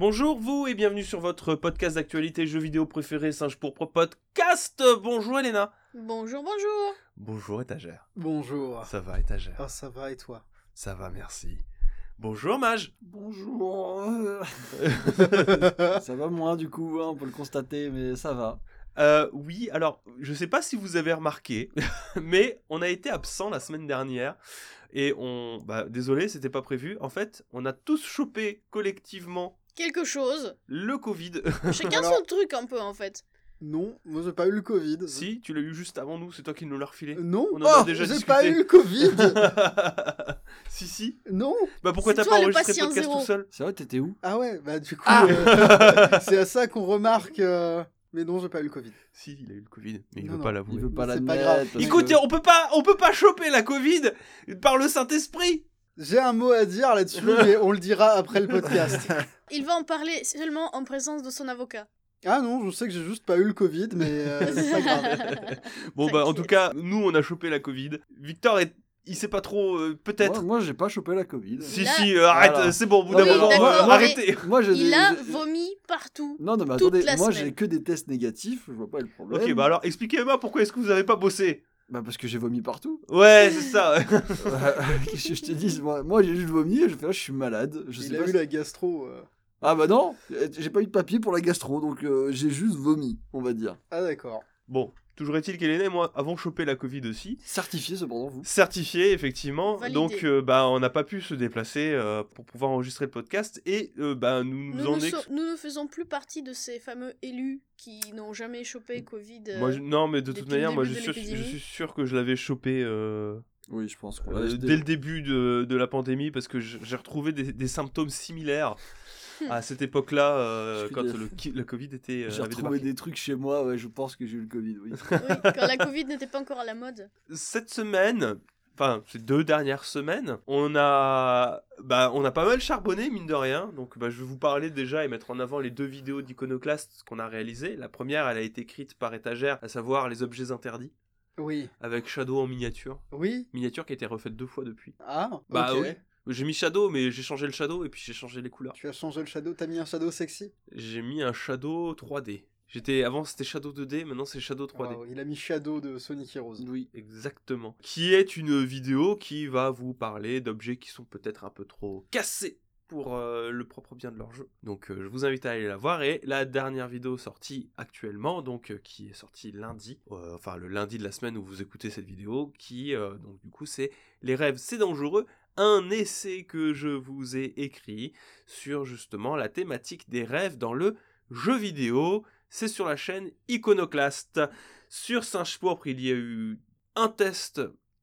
Bonjour vous et bienvenue sur votre podcast d'actualité jeux vidéo préféré Singe pour Pro Podcast. Bonjour Elena. Bonjour, bonjour. Bonjour étagère. Bonjour. Ça va étagère? Ah, ça va et toi? Ça va merci. Bonjour Mage. Bonjour. ça va moins du coup, hein, on peut le constater, mais ça va. Euh, oui, alors je sais pas si vous avez remarqué, mais on a été absent la semaine dernière et on, bah, désolé, c'était pas prévu. En fait, on a tous chopé collectivement Quelque chose. le Covid. Chacun Alors- son truc un peu en fait. Non, moi j'ai pas eu le Covid. si, tu l'as eu juste avant nous, c'est toi qui nous l'as refilé. Euh, Non, On en a oh, déjà j'ai pas eu le Covid. si si. non. Bah pourquoi t'as pas le enregistré le patient podcast zéro. tout seul C'est vrai, t'étais où? Ah ouais, bah du coup, Ah euh, c'est à ça qu'on remarque. euh, Mais non, j'ai pas eu le Covid. Si, il a eu le Covid, mais il Non, veut non, pas Il l'avouer. veut pas C'est la pas grave. mettre. parce Écoutez, que- on peut pas, on peut pas choper la Covid par le Saint-Esprit. J'ai un mot à dire là-dessus, mais on le dira après le podcast. Il va en parler seulement en présence de son avocat. Ah non, je sais que j'ai juste pas eu le Covid, mais euh, c'est pas grave. Bon bah en tout cas, nous on a chopé la Covid. Victor est, il sait pas trop, euh, peut-être. Moi, moi, j'ai pas chopé la Covid. Si Là- si, euh, arrête, Voilà. c'est bon, au bout d'un Oui, moment, arrêtez. Moi, j'ai Il des- a vomi partout. Non, non, mais attendez, moi j'ai que des tests négatifs, je vois pas le problème. Ok, bah alors expliquez-moi pourquoi est-ce que vous avez pas bossé Bah parce que j'ai vomi partout. Ouais, c'est ça. ouais. Qu'est-ce que je te dis? Moi, moi, j'ai juste vomi et je fais ah, je suis malade. Je sais Il pas a si- eu la gastro. euh. Ah bah non, j'ai pas eu de papier pour la gastro, donc euh, j'ai juste vomi, on va dire. Ah d'accord. Bon, toujours est-il qu'Hélène et moi avons chopé la Covid aussi. Certifié cependant, vous. Certifié, effectivement. Validé. Donc, euh, bah, on n'a pas pu se déplacer euh, pour pouvoir enregistrer le podcast. Et euh, bah, nous nous Nous, en ne ex- so- nous ne faisons plus partie de ces fameux élus qui n'ont jamais chopé Covid. euh, Moi, je- Non, mais de toute manière, moi, je suis, sûr, je l'épidémie. suis sûr que je l'avais chopé euh, Oui, je pense euh, dès le début de, de la pandémie parce que j'ai retrouvé des, des symptômes similaires à cette époque-là euh, quand le, Covid était. euh, J'ai retrouvé des trucs chez moi, ouais, je pense que j'ai eu le Covid, oui. Oui, quand la Covid n'était pas encore à la mode. Cette semaine, enfin, ces deux dernières semaines, on a, bah, on a pas mal charbonné, mine de rien. Donc, bah, je vais vous parler déjà et mettre en avant les deux vidéos d'Iconoclast qu'on a réalisées. La première, elle a été écrite par étagère, à savoir les objets interdits, Oui. avec Shadow en miniature. Oui. Miniature qui a été refaite deux fois depuis. Ah. Bah ok. oui. J'ai mis Shadow, mais j'ai changé le Shadow et puis j'ai changé les couleurs. Tu as changé le shadow. T'as mis un shadow sexy? J'ai mis un Shadow 3D. J'étais avant c'était Shadow 2D, maintenant c'est Shadow 3D. Wow, il a mis shadow de Sonic Heroes. Oui, exactement. Qui est une vidéo qui va vous parler d'objets qui sont peut-être un peu trop cassés pour euh, le propre bien de leur jeu. Donc euh, je vous invite à aller la voir. Et la dernière vidéo sortie actuellement, donc euh, qui est sortie lundi, enfin le lundi de la semaine où vous écoutez cette vidéo, qui donc du coup c'est Les rêves c'est dangereux, un essai que je vous ai écrit sur justement la thématique des rêves dans le jeu vidéo. C'est sur la chaîne Iconoclast. Sur Singe Pourpre, il y a eu un test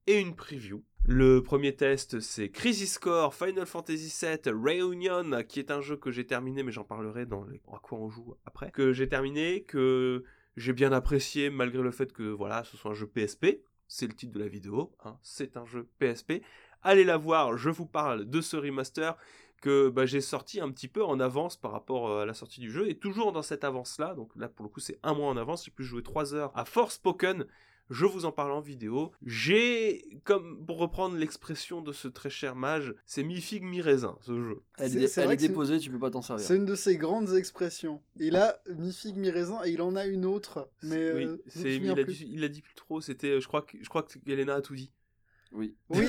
et une preview. Le premier test, c'est Crisis Core Final Fantasy VII Reunion, qui est un jeu que j'ai terminé, mais j'en parlerai dans les... à quoi on joue après. Que j'ai terminé, que j'ai bien apprécié, malgré le fait que voilà, ce soit un jeu PSP. C'est le titre de la vidéo, hein, c'est un jeu PSP. Allez la voir, je vous parle de ce remaster que bah, j'ai sorti un petit peu en avance par rapport euh, à la sortie du jeu, et toujours dans cette avance-là, donc là pour le coup c'est un mois en avance, j'ai pu jouer 3 heures à Forspoken, je vous en parle en vidéo. J'ai, comme pour reprendre l'expression de ce très cher mage, c'est mi-figue mi-raisin ce jeu. Elle, est, elle vrai est déposée, tu peux pas t'en servir. C'est une de ses grandes expressions. Il a mi figue mi raisin et il en a une autre. Mais oui, euh, il, a dit, il a dit plus trop, c'était, euh, je crois que, je crois que Elena a tout dit. Oui. Oui,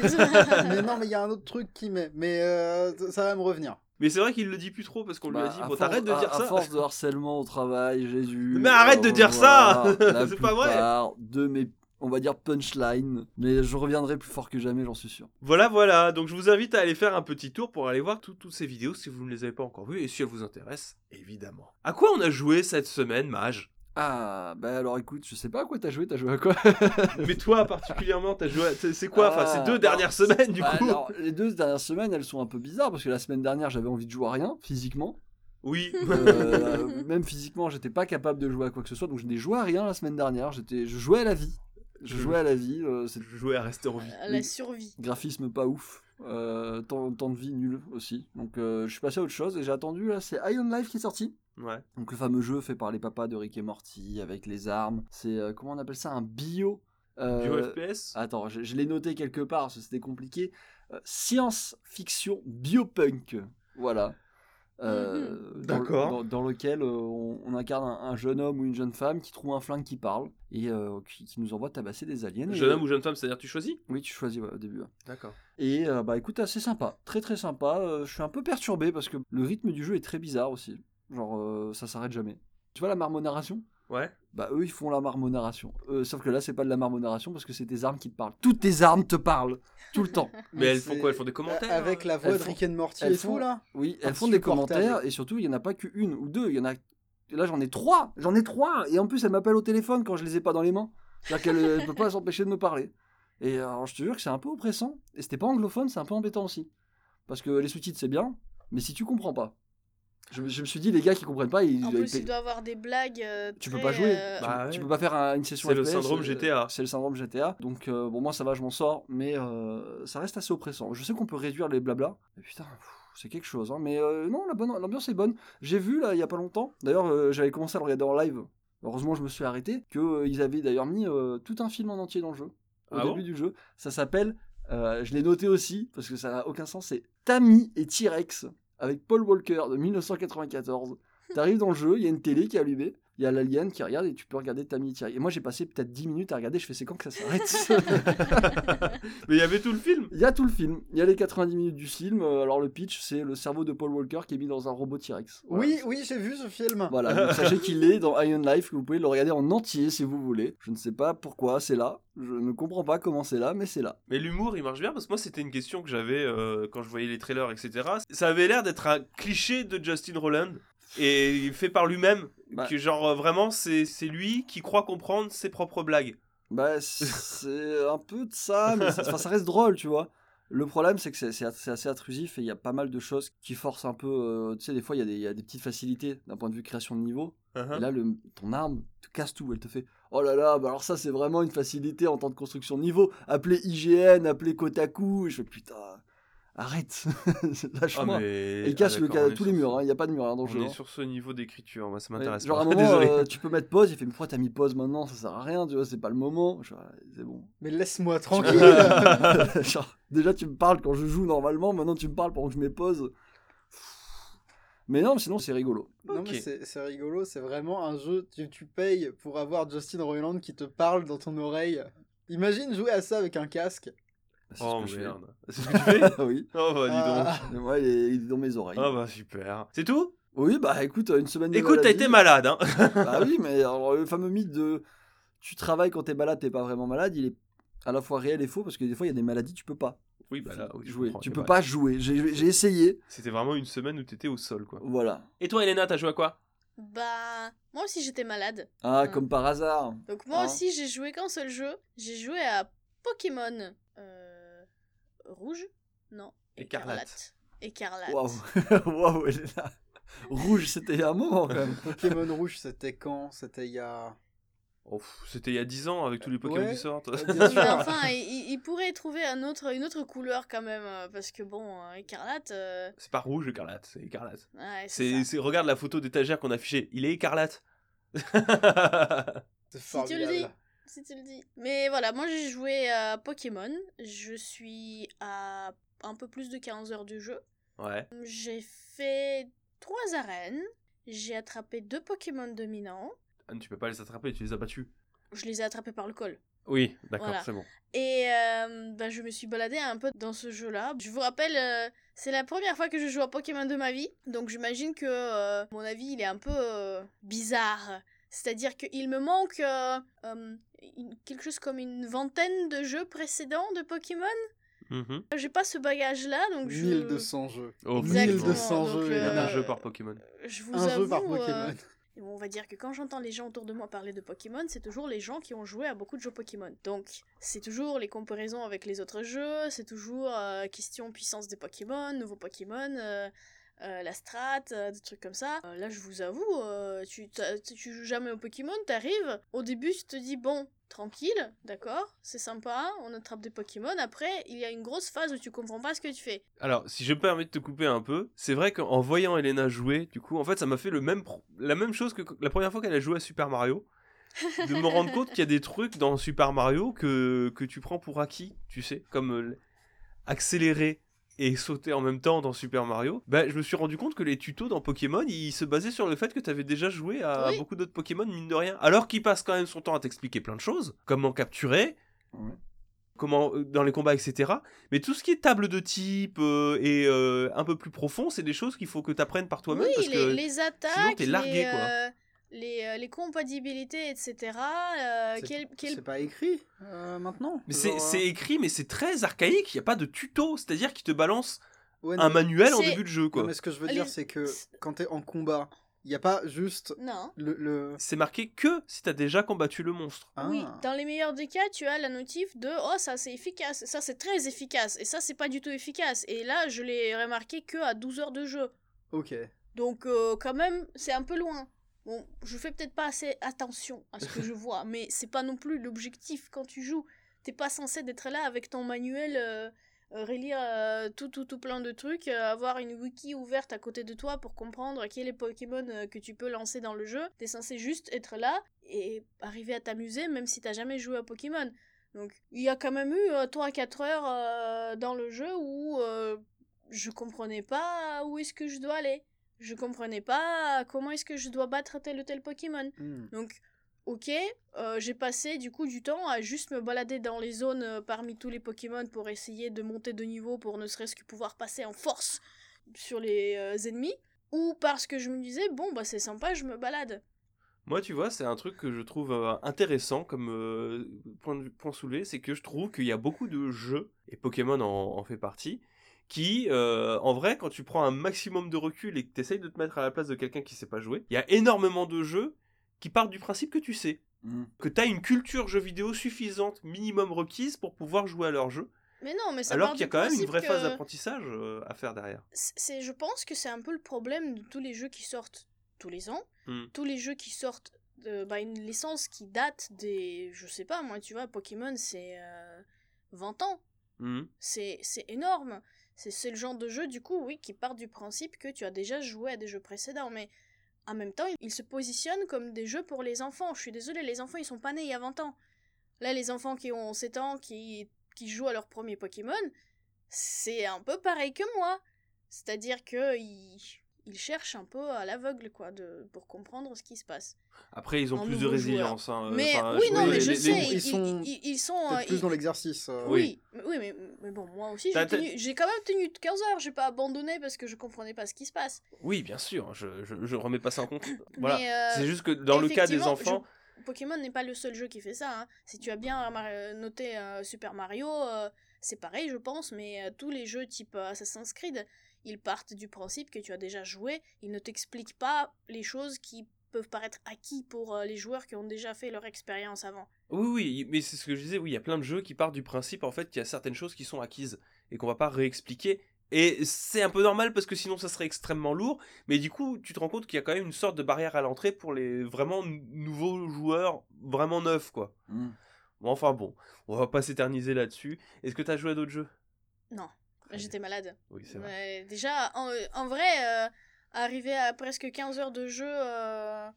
mais non, mais il y a un autre truc qui met. Mais euh, ça va me revenir. Mais c'est vrai qu'il le dit plus trop parce qu'on lui a Bah, dit, à bon t'arrêtes de à- dire à ça. force de harcèlement au travail, Jésus. Mais arrête de dire ça C'est pas vrai. plupart De mes, on va dire, punchlines. Mais je reviendrai plus fort que jamais, j'en suis sûr. Voilà, voilà. Donc je vous invite à aller faire un petit tour pour aller voir tout- toutes ces vidéos si vous ne les avez pas encore vues et si elles vous intéressent, évidemment. À quoi on a joué cette semaine, Mage Ah, bah alors écoute, je sais pas à quoi t'as joué, t'as joué à quoi? Mais toi particulièrement, t'as joué. à- C'est quoi? Enfin, Ah, ces deux dernières alors, semaines du Bah, coup. alors, les deux dernières semaines, elles sont un peu bizarres parce que la semaine dernière, j'avais envie de jouer à rien, physiquement. Oui. Euh, même physiquement, j'étais pas capable de jouer à quoi que ce soit, donc je n'ai joué à rien la semaine dernière. J'étais, je jouais à la vie. Je jouais à la vie. euh, Je jouais à rester en vie. À la Oui. survie. graphisme pas ouf. Euh, temps, temps de vie nul aussi. Donc euh, je suis passé à autre chose et j'ai attendu là, c'est Iron Life qui est sorti. Ouais. Donc le fameux jeu fait par les papas de Rick et Morty avec les armes. C'est euh, comment on appelle ça un bio. euh, Bio FPS Attends, je, je l'ai noté quelque part c'était compliqué. Euh, Science-fiction biopunk. Voilà. Euh, dans, lequel euh, on, on incarne un, un jeune homme ou une jeune femme qui trouve un flingue qui parle et euh, qui, qui nous envoie tabasser des aliens. Et, Jeune homme ou jeune femme, c'est-à-dire tu choisis? Oui, tu choisis ouais, au début. ouais. D'accord. Et euh, bah écoute, assez sympa, très très sympa. Euh, je suis un peu perturbé parce que le rythme du jeu est très bizarre aussi. Genre, euh, ça s'arrête jamais. Tu vois la marmonnaration Ouais. Bah eux ils font la marmonnaration. Euh, sauf que là c'est pas de la marmonnaration parce que c'est tes armes qui te parlent. Toutes tes armes te parlent tout le temps. Mais elles font quoi? Elles font des commentaires Avec la voix Elles de font- Rick and Morty elles et font- tout là? Oui, elles font des commentaires et surtout il y en a pas qu'une ou deux, il y en a. Là j'en ai trois, j'en ai trois et en plus elle m'appelle au téléphone quand je les ai pas dans les mains. C'est-à-dire qu'elle elle peut pas s'empêcher de me parler. Et euh, alors je te jure que c'est un peu oppressant et c'était pas anglophone, c'est un peu embêtant aussi. Parce que les sous-titres c'est bien, mais si tu comprends pas. Je, me- je me suis dit les gars qui comprennent pas, ils, En plus, il doit avoir des blagues. euh, tu peux pas jouer. euh, Bah, Tu ouais. peux pas faire un- une session C'est le syndrome euh, GTA. C'est le syndrome GTA. Donc euh, bon moi ça va, je m'en sors, mais euh, ça reste assez oppressant. Je sais qu'on peut réduire les blabla. Mais putain, c'est quelque chose. hein. Mais euh, non, la bonne, l'ambiance est bonne. J'ai vu là il y a pas longtemps. D'ailleurs euh, j'avais commencé à le regarder en live. Heureusement je me suis arrêté. Que euh, ils avaient d'ailleurs mis euh, tout un film en entier dans le jeu. Au Ah début bon? du jeu. Ça s'appelle. euh, je l'ai noté aussi parce que ça n'a aucun sens. C'est Tammy et T-Rex avec Paul Walker de 1994. T'arrives dans le jeu, il y a une télé qui est allumée, il y a l'alien qui regarde et tu peux regarder Tammy T-Rex. Et moi j'ai passé peut-être 10 minutes à regarder, je fais c'est quand que ça s'arrête Mais il y avait tout le film. Il y a tout le film, il y a les 90 minutes du film. euh, Alors le pitch c'est le cerveau de Paul Walker qui est mis dans un robot T-Rex. Voilà. Oui, oui, j'ai vu ce film. Voilà, donc sachez qu'il est dans Iron Life, que vous pouvez le regarder en entier si vous voulez. Je ne sais pas pourquoi c'est là, je ne comprends pas comment c'est là, mais c'est là. Mais l'humour, il marche bien parce que moi, c'était une question que j'avais euh, quand je voyais les trailers, etc. Ça avait l'air d'être un cliché de Justin Roland et fait par lui-même. Bah. Que genre euh, vraiment, c'est c'est lui qui croit comprendre ses propres blagues. Bah, c'est un peu de ça, mais ça, reste drôle, tu vois. Le problème, c'est que c'est assez intrusif et il y a pas mal de choses qui forcent un peu. euh, tu sais, des fois, il y, a des- il y a des petites facilités d'un point de vue création de niveau. Uh-huh. Et là, le, ton arme te casse tout. Elle te fait Oh là là, bah alors ça, c'est vraiment une facilité en temps de construction de niveau. Appelez IGN, appelez Kotaku. Et je fais Putain, arrête, Ah, lâche-moi. mais... Il casse ah, le, d'accord, ca- on est tous les murs, ce- hein, il n'y a pas de mur hein, dans le On jeu. est hein. sur ce niveau d'écriture, moi ça Ouais, m'intéresse Genre à un moment, euh, tu peux mettre pause, il fait mais pourquoi t'as mis pause maintenant, ça sert à rien, tu vois, c'est pas le moment. C'est bon. Mais laisse-moi tranquille. genre, déjà tu me parles quand je joue normalement, maintenant tu me parles pendant que je mets pause. Mais non, mais sinon c'est rigolo. Non, Ok. mais c'est c'est rigolo, c'est vraiment un jeu, tu, tu payes pour avoir Justin Roiland qui te parle dans ton oreille. Imagine jouer à ça avec un casque. C'est Oh ce que je fais. merde. C'est ce que tu fais oui. Oh bah dis donc. Ah. Moi, il est, il est dans mes oreilles. Ah bah super. C'est tout? Oui, bah écoute, une semaine de Écoute, t'as été malade, hein Bah oui, mais alors, le fameux mythe de tu travailles quand t'es malade, t'es pas vraiment malade, il est à la fois réel et faux parce que des fois il y a des maladies, tu peux pas Oui, bah là, oui, jouer. Tu peux pas- pas jouer. J'ai j'ai essayé. C'était vraiment une semaine où t'étais au sol, quoi. Voilà. Et toi, Elena, t'as joué à quoi? Bah, moi aussi j'étais malade. Ah, Ah. comme par hasard. Donc moi Hein aussi j'ai joué qu'un seul jeu. J'ai joué à Pokémon euh, rouge Non. Écarlate. Écarlate. Waouh. Waouh, elle est là. Rouge, c'était il y a un moment quand même. Pokémon Rouge, c'était quand? C'était il y a. Oh, C'était il y a 10 ans avec tous les Pokémon Ouais. qui sortent. Enfin, il, il pourrait trouver un autre, une autre couleur quand même, euh, parce que bon, euh, écarlate, euh, C'est pas rouge écarlate, c'est écarlate. ouais, c'est C'est, ça. c'est- regarde la photo d'étagère qu'on a affichée, il est écarlate. C'est Si tu le dis. Si tu le dis. Mais voilà, moi j'ai joué à Pokémon. Je suis à un peu plus de 15 heures du jeu. ouais. J'ai fait trois arènes. J'ai attrapé deux Pokémon dominants. Ah, tu peux pas les attraper, tu les as battus. Je les ai attrapés par le col. Oui, d'accord, Voilà. c'est bon. Et euh, bah, je me suis baladée un peu dans ce jeu-là. Je vous rappelle, euh, c'est la première fois que je joue à Pokémon de ma vie. Donc j'imagine que euh, mon avis, il est un peu bizarre. C'est-à-dire qu'il me manque une- quelque chose comme une vingtaine de jeux précédents de Pokémon. Mhm. J'ai pas ce bagage-là, donc je... 1200 jeux. Oh, Exactement, 1200 donc, jeux. Il y a euh, un jeu par Pokémon. Je vous Un avoue, jeu par euh, Pokémon. on va dire que quand j'entends les gens autour de moi parler de Pokémon, c'est toujours les gens qui ont joué à beaucoup de jeux Pokémon. Donc, c'est toujours les comparaisons avec les autres jeux, c'est toujours euh, question puissance des Pokémon, nouveaux Pokémon, euh, la strat, euh, des trucs comme ça. Euh, là, je vous avoue, tu, tu joues jamais au Pokémon, t'arrives, au début, tu te dis, bon, tranquille, d'accord, c'est sympa, on attrape des Pokémon. Après, il y a une grosse phase où tu comprends pas ce que tu fais. Alors, si je me permets de te couper un peu, c'est vrai qu'en voyant Elena jouer, du coup, en fait, ça m'a fait le même la même chose que la première fois qu'elle a joué à Super Mario. de me rendre compte qu'il y a des trucs dans Super Mario que, que tu prends pour acquis, tu sais, comme accélérer et sauter en même temps dans Super Mario, bah, je me suis rendu compte que les tutos dans Pokémon, ils se basaient sur le fait que tu avais déjà joué à Oui. beaucoup d'autres Pokémon, mine de rien. Alors qu'il passe quand même son temps à t'expliquer plein de choses, comment capturer, Ouais. comment euh, dans les combats, etc. Mais tout ce qui est table de type euh, et euh, un peu plus profond, c'est des choses qu'il faut que tu apprennes par toi-même. oui, parce les, que les attaques, t'es largué, les, quoi. euh, les, euh, les compatibilités, etc. euh, C'est- quel, quel- C'est pas écrit euh, maintenant. Mais c'est écrit, mais c'est très archaïque. Il n'y a pas de tuto. C'est-à-dire qu'il te balance ouais, un non, manuel en début de jeu, non, quoi. mais ce que je veux Les- dire, c'est que quand t'es en combat, il n'y a pas juste Non. le. le... C'est marqué que si t'as déjà combattu le monstre. Ah. Oui, dans les meilleurs des cas, tu as la notif de oh ça c'est efficace, ça c'est très efficace et ça c'est pas du tout efficace. Et là je l'ai remarqué que à 12 heures de jeu. Ok. Donc euh, quand même c'est un peu loin. Bon, je fais peut-être pas assez attention à ce que je vois, mais c'est pas non plus l'objectif quand tu joues. T'es pas censé d'être là avec ton manuel, euh, euh, relire euh, tout, tout, tout plein de trucs, euh, avoir une wiki ouverte à côté de toi pour comprendre quels Pokémon que tu peux lancer dans le jeu. T'es censé juste être là et arriver à t'amuser même si t'as jamais joué à Pokémon. Donc il y a quand même eu 3-4 heures dans le jeu où je comprenais pas où est-ce que je dois aller. Je comprenais pas comment est-ce que je dois battre tel ou tel Pokémon. Hmm. Donc, ok, euh, j'ai passé du coup du temps à juste me balader dans les zones euh, parmi tous les Pokémon pour essayer de monter de niveau pour ne serait-ce que pouvoir passer en force sur les euh, ennemis. Ou parce que je me disais, bon, bah c'est sympa, je me balade. Moi, tu vois, c'est un truc que je trouve euh, intéressant comme euh, point, de point soulevé, c'est que je trouve qu'il y a beaucoup de jeux, et Pokémon en, en fait partie, qui, euh, en vrai, quand tu prends un maximum de recul et que tu essayes de te mettre à la place de quelqu'un qui sait pas jouer, il y a énormément de jeux qui partent du principe que tu sais, Mm. que tu as une culture jeu vidéo suffisante, minimum requise pour pouvoir jouer à leur jeu, Mais non, mais ça alors qu'il y a quand même une vraie phase d'apprentissage euh, à faire derrière. c'est je pense que c'est un peu le problème de tous les jeux qui sortent tous les ans Hmm. tous les jeux qui sortent de bah, une licence qui date des je sais pas moi tu vois Pokémon c'est euh, 20 ans c'est c'est énorme c'est le genre de jeu du coup oui qui part du principe que tu as déjà joué à des jeux précédents mais en même temps ils se positionnent comme des jeux pour les enfants. Je suis désolée les enfants ils sont pas nés il y a 20 ans là les enfants qui ont 7 ans qui qui jouent à leur premier Pokémon c'est un peu pareil que moi. C'est-à-dire que ils cherchent un peu à l'aveugle quoi de pour comprendre ce qui se passe Après, ils ont plus de résilience. hein, mais enfin, oui je non mais je les- sais les- ils, sont ils- ils sont euh, plus ils- dans l'exercice. euh. oui, mais- oui mais, mais bon, moi aussi, j'ai, tenu- j'ai quand même tenu 15 heures, j'ai pas abandonné parce que je comprenais pas ce qui se passe. Oui, bien sûr, je, je, je remets pas ça en compte. Voilà. Mais, euh, C'est juste que dans le cas des enfants, je- Pokémon n'est pas le seul jeu qui fait ça. hein. Si tu as bien noté euh, Super Mario, euh, c'est pareil, je pense, mais euh, tous les jeux type euh, Assassin's Creed, ils partent du principe que tu as déjà joué, ils ne t'expliquent pas les choses qui peuvent paraître acquis pour euh, les joueurs qui ont déjà fait leur expérience avant. Oui, oui, mais c'est ce que je disais, oui, il y a plein de jeux qui partent du principe en fait qu'il y a certaines choses qui sont acquises et qu'on va pas réexpliquer. Et c'est un peu normal parce que sinon ça serait extrêmement lourd, mais du coup tu te rends compte qu'il y a quand même une sorte de barrière à l'entrée pour les vraiment nou- nouveaux joueurs, vraiment neufs quoi. Mm. Bon, enfin bon, on va pas s'éterniser là-dessus. Est-ce que tu as joué à d'autres jeux? Non, j'étais malade. Oui, c'est vrai. Déjà, en, en vrai, euh, arriver à presque 15 heures de jeu euh,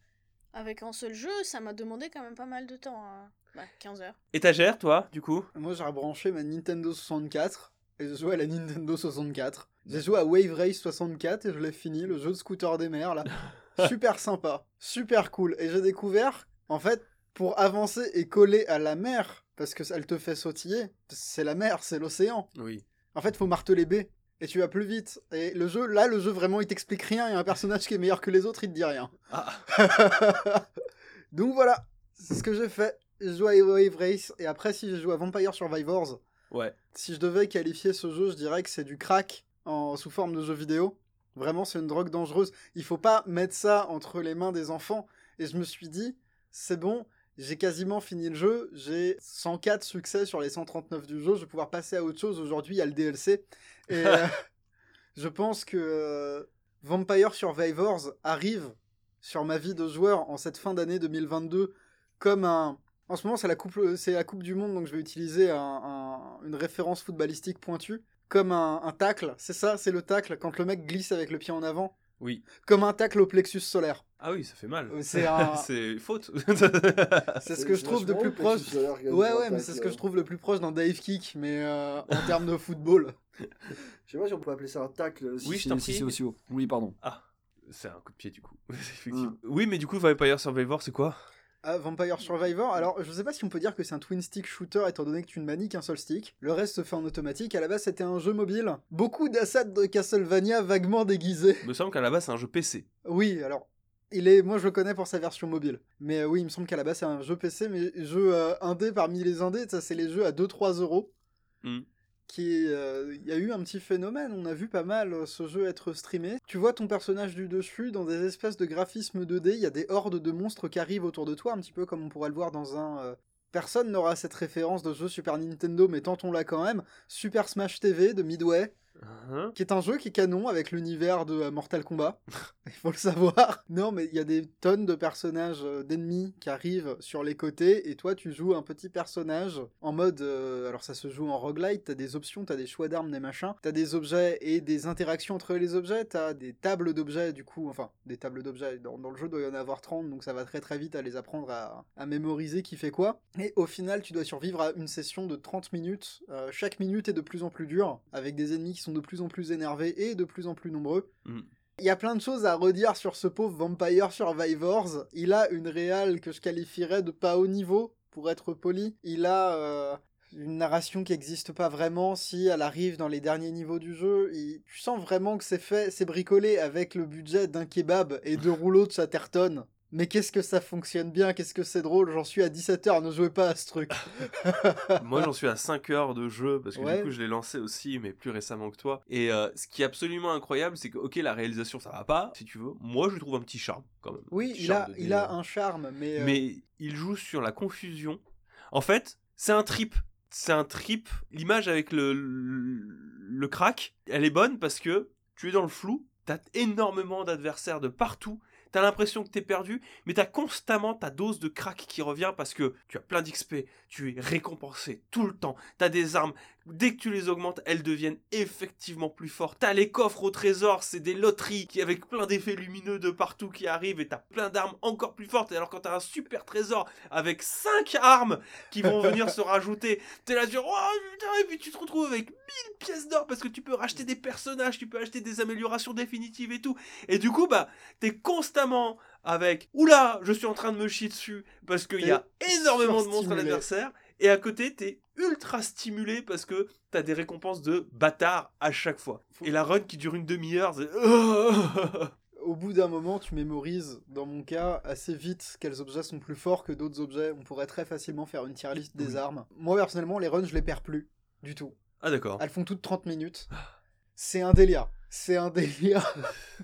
avec un seul jeu, ça m'a demandé quand même pas mal de temps. hein. Ouais, 15 heures. Étagère, toi, du coup? Moi, j'ai rebranché ma Nintendo 64 et je jouais à la Nintendo 64. J'ai joué à Wave Race 64 et je l'ai fini, le jeu de scooter des mers là. super sympa, super cool. Et j'ai découvert, en fait, pour avancer et coller à la mer, parce que elle te fait sautiller, c'est la mer, c'est l'océan. Oui. En fait, faut marteler B et tu vas plus vite. Et le jeu, là, le jeu vraiment, il t'explique rien. Il y a un personnage qui est meilleur que les autres, il te dit rien. Ah, Donc voilà, c'est ce que j'ai fait. J'ai joué à Wave Race et après, si j'ai joué à Vampire Survivors, ouais. si je devais qualifier ce jeu, je dirais que c'est du crack en, sous forme de jeu vidéo. Vraiment, c'est une drogue dangereuse. Il faut pas mettre ça entre les mains des enfants. Et je me suis dit, c'est bon, j'ai quasiment fini le jeu. J'ai 104 succès sur les 139 du jeu. Je vais pouvoir passer à autre chose. Aujourd'hui, il y a le DLC. Et euh, je pense que euh, Vampire Survivors arrive sur ma vie de joueur en cette fin d'année 2022 comme un. En ce moment, c'est la coupe, la coupe du monde, donc je vais utiliser un- un- une référence footballistique pointue comme un, un tacle. C'est ça, c'est le tacle quand le mec glisse avec le pied en avant, Oui. comme un tacle au plexus solaire. Ah oui, ça fait mal. Euh, C'est un- c'est faute. C'est ce que je trouve de plus proche. Ouais, ouais, mais c'est ce que je trouve le plus proche d'un dive kick, mais euh, en termes de football. Je sais pas si on peut appeler ça un tacle. Si Oui, je c'est- t'en si prie. c'est aussi haut. Oui, pardon. ah, c'est un coup de pied du coup. Effectivement. Oui, mais du coup, Vampire Survivor, c'est quoi? Ah, Vampire Survivor, alors je sais pas si on peut dire que c'est un twin stick shooter étant donné que tu ne manies qu'un seul stick. Le reste se fait en automatique. À la base, c'était un jeu mobile. Beaucoup d'assets de Castlevania vaguement déguisés. Il me semble qu'à la base, c'est un jeu PC. Oui, alors. Il est, moi je le connais pour sa version mobile. Mais euh, oui, il me semble qu'à la base c'est un jeu PC, mais jeu euh, indé parmi les indés, ça c'est les jeux à 2-3 euros. Mm. Euh, il y a eu un petit phénomène, on a vu pas mal euh, ce jeu être streamé. Tu vois ton personnage du dessus dans des espèces de graphismes 2D, il y a des hordes de monstres qui arrivent autour de toi, un petit peu comme on pourrait le voir dans un. euh, Personne n'aura cette référence de jeu Super Nintendo, mais tentons-la quand même. Super Smash TV de Midway, Hein qui est un jeu qui est canon avec l'univers de euh, Mortal Kombat. Il faut le savoir. Non, mais il y a des tonnes de personnages euh, d'ennemis qui arrivent sur les côtés et toi tu joues un petit personnage en mode. euh, alors ça se joue en roguelite, t'as des options, t'as des choix d'armes, des machins, t'as des objets et des interactions entre les objets, t'as des tables d'objets du coup, enfin des tables d'objets. Dans, le jeu, doit y en avoir 30 donc ça va très très vite à les apprendre à, mémoriser qui fait quoi. Et au final, tu dois survivre à une session de 30 minutes. Chaque minute est de plus en plus dure avec des ennemis qui sont de plus en plus énervés et de plus en plus nombreux. Mm. Il y a plein de choses à redire sur ce pauvre Vampire Survivors. Il a une réale que je qualifierais de pas haut niveau, pour être poli. Il a euh, une narration qui n'existe pas vraiment si elle arrive dans les derniers niveaux du jeu. Il- tu sens vraiment que c'est fait, c'est bricolé avec le budget d'un kebab et deux rouleaux de Chatterton. Mais qu'est-ce que ça fonctionne bien, qu'est-ce que c'est drôle, j'en suis à 17h, ne jouez pas à ce truc. Moi, j'en suis à 5 heures de jeu parce que Ouais. du coup, je l'ai lancé aussi, mais plus récemment que toi. Et euh, ce qui est absolument incroyable, c'est que, ok, la réalisation, ça va pas, si tu veux. Moi, je trouve un petit charme quand même. Oui, il a, il a un charme, mais... euh, Mais il joue sur la confusion. En fait, c'est un trip. C'est un trip. L'image avec le, le, le crack, elle est bonne parce que tu es dans le flou, t'as énormément d'adversaires de partout, t'as l'impression que t'es perdu, mais t'as constamment ta dose de crack qui revient parce que tu as plein d'XP, tu es récompensé tout le temps, t'as des armes, dès que tu les augmentes, elles deviennent effectivement plus fortes. T'as les coffres au trésor, c'est des loteries qui avec plein d'effets lumineux de partout qui arrivent et t'as plein d'armes encore plus fortes. Et alors quand t'as un super trésor avec 5 armes qui vont venir se rajouter, t'es là oh putain et puis tu te retrouves avec 1000 pièces d'or parce que tu peux racheter des personnages, tu peux acheter des améliorations définitives et tout. Et du coup bah t'es constamment avec oula je suis en train de me chier dessus parce qu'il y a énormément de monstres à l'adversaire et à côté t'es ultra stimulé parce que t'as des récompenses de bâtard à chaque fois. Et la run qui dure une demi-heure, c'est... Au bout d'un moment, tu mémorises, dans mon cas, assez vite quels objets sont plus forts que d'autres objets. On pourrait très facilement faire une tier list des Oui. armes. Moi, personnellement, les runs, je les perds plus. Du tout. ah d'accord. Elles font toutes 30 minutes. C'est un délire. C'est un délire.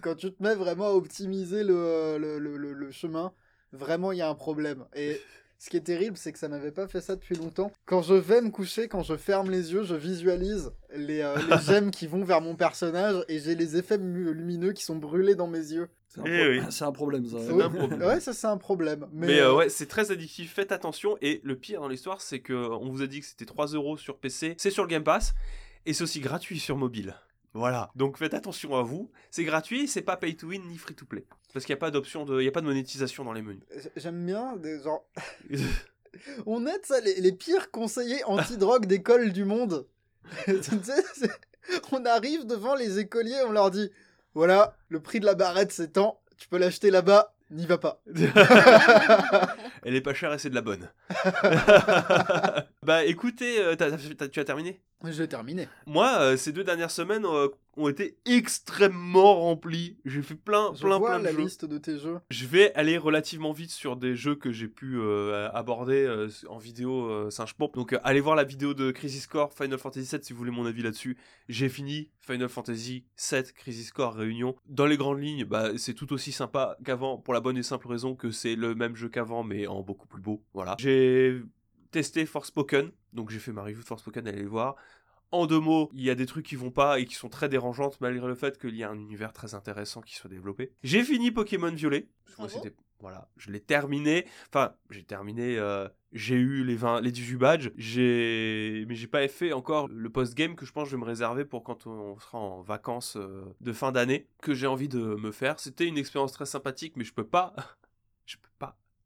Quand tu te mets vraiment à optimiser le, le, le- le- le chemin, vraiment, il y a un problème. Et ce qui est terrible, c'est que ça m'avait pas fait ça depuis longtemps. Quand je vais me coucher, quand je ferme les yeux, je visualise les, euh, les gemmes qui vont vers mon personnage et j'ai les effets lumineux qui sont brûlés dans mes yeux. C'est un, Eh pro- oui. c'est un problème, ça. C'est Oui. un problème. Ouais, ça c'est un problème. Mais, Mais, euh, euh, ouais, c'est très addictif, faites attention. Et le pire dans l'histoire, c'est que on vous a dit que c'était 3 euros sur PC, c'est sur le Game Pass, et c'est aussi gratuit sur mobile. Voilà, donc faites attention à vous. C'est gratuit, c'est pas pay to win ni free to play. Parce qu'il n'y a pas d'option de. Il n'y a pas de monétisation dans les menus. J'aime bien des genre. On aide ça les, les pires conseillers anti-drogue d'école du monde. Tu sais, c'est- on arrive devant les écoliers, on leur dit voilà, le prix de la barrette c'est tant, tu peux l'acheter là-bas, n'y va pas. Elle est pas chère et c'est de la bonne. bah écoutez, euh, t'as- t'as- tu as terminé? Je vais terminer. Moi, euh, ces deux dernières semaines euh, ont été extrêmement remplies. J'ai fait plein, Je plein, vois plein de la jeux. liste de tes jeux. Je vais aller relativement vite sur des jeux que j'ai pu euh, aborder euh, en vidéo euh, singe pop. Donc euh, allez voir la vidéo de Crisis Core Final Fantasy VII si vous voulez mon avis là-dessus. J'ai fini Final Fantasy VII Crisis Core Réunion. Dans les grandes lignes, bah, c'est tout aussi sympa qu'avant pour la bonne et simple raison que c'est le même jeu qu'avant mais en beaucoup plus beau. Voilà. J'ai testé Forspoken, donc j'ai fait ma review de Forspoken, allez voir. En deux mots, il y a des trucs qui vont pas et qui sont très dérangeantes malgré le fait qu'il y a un univers très intéressant qui soit développé. J'ai fini Pokémon Violet. Voilà, je l'ai terminé. Enfin, j'ai terminé. euh, j'ai eu les 20, les 18 badges. J'ai, mais j'ai pas fait encore le post-game que je pense que je vais me réserver pour quand on sera en vacances euh, de fin d'année que j'ai envie de me faire. C'était une expérience très sympathique, mais je peux pas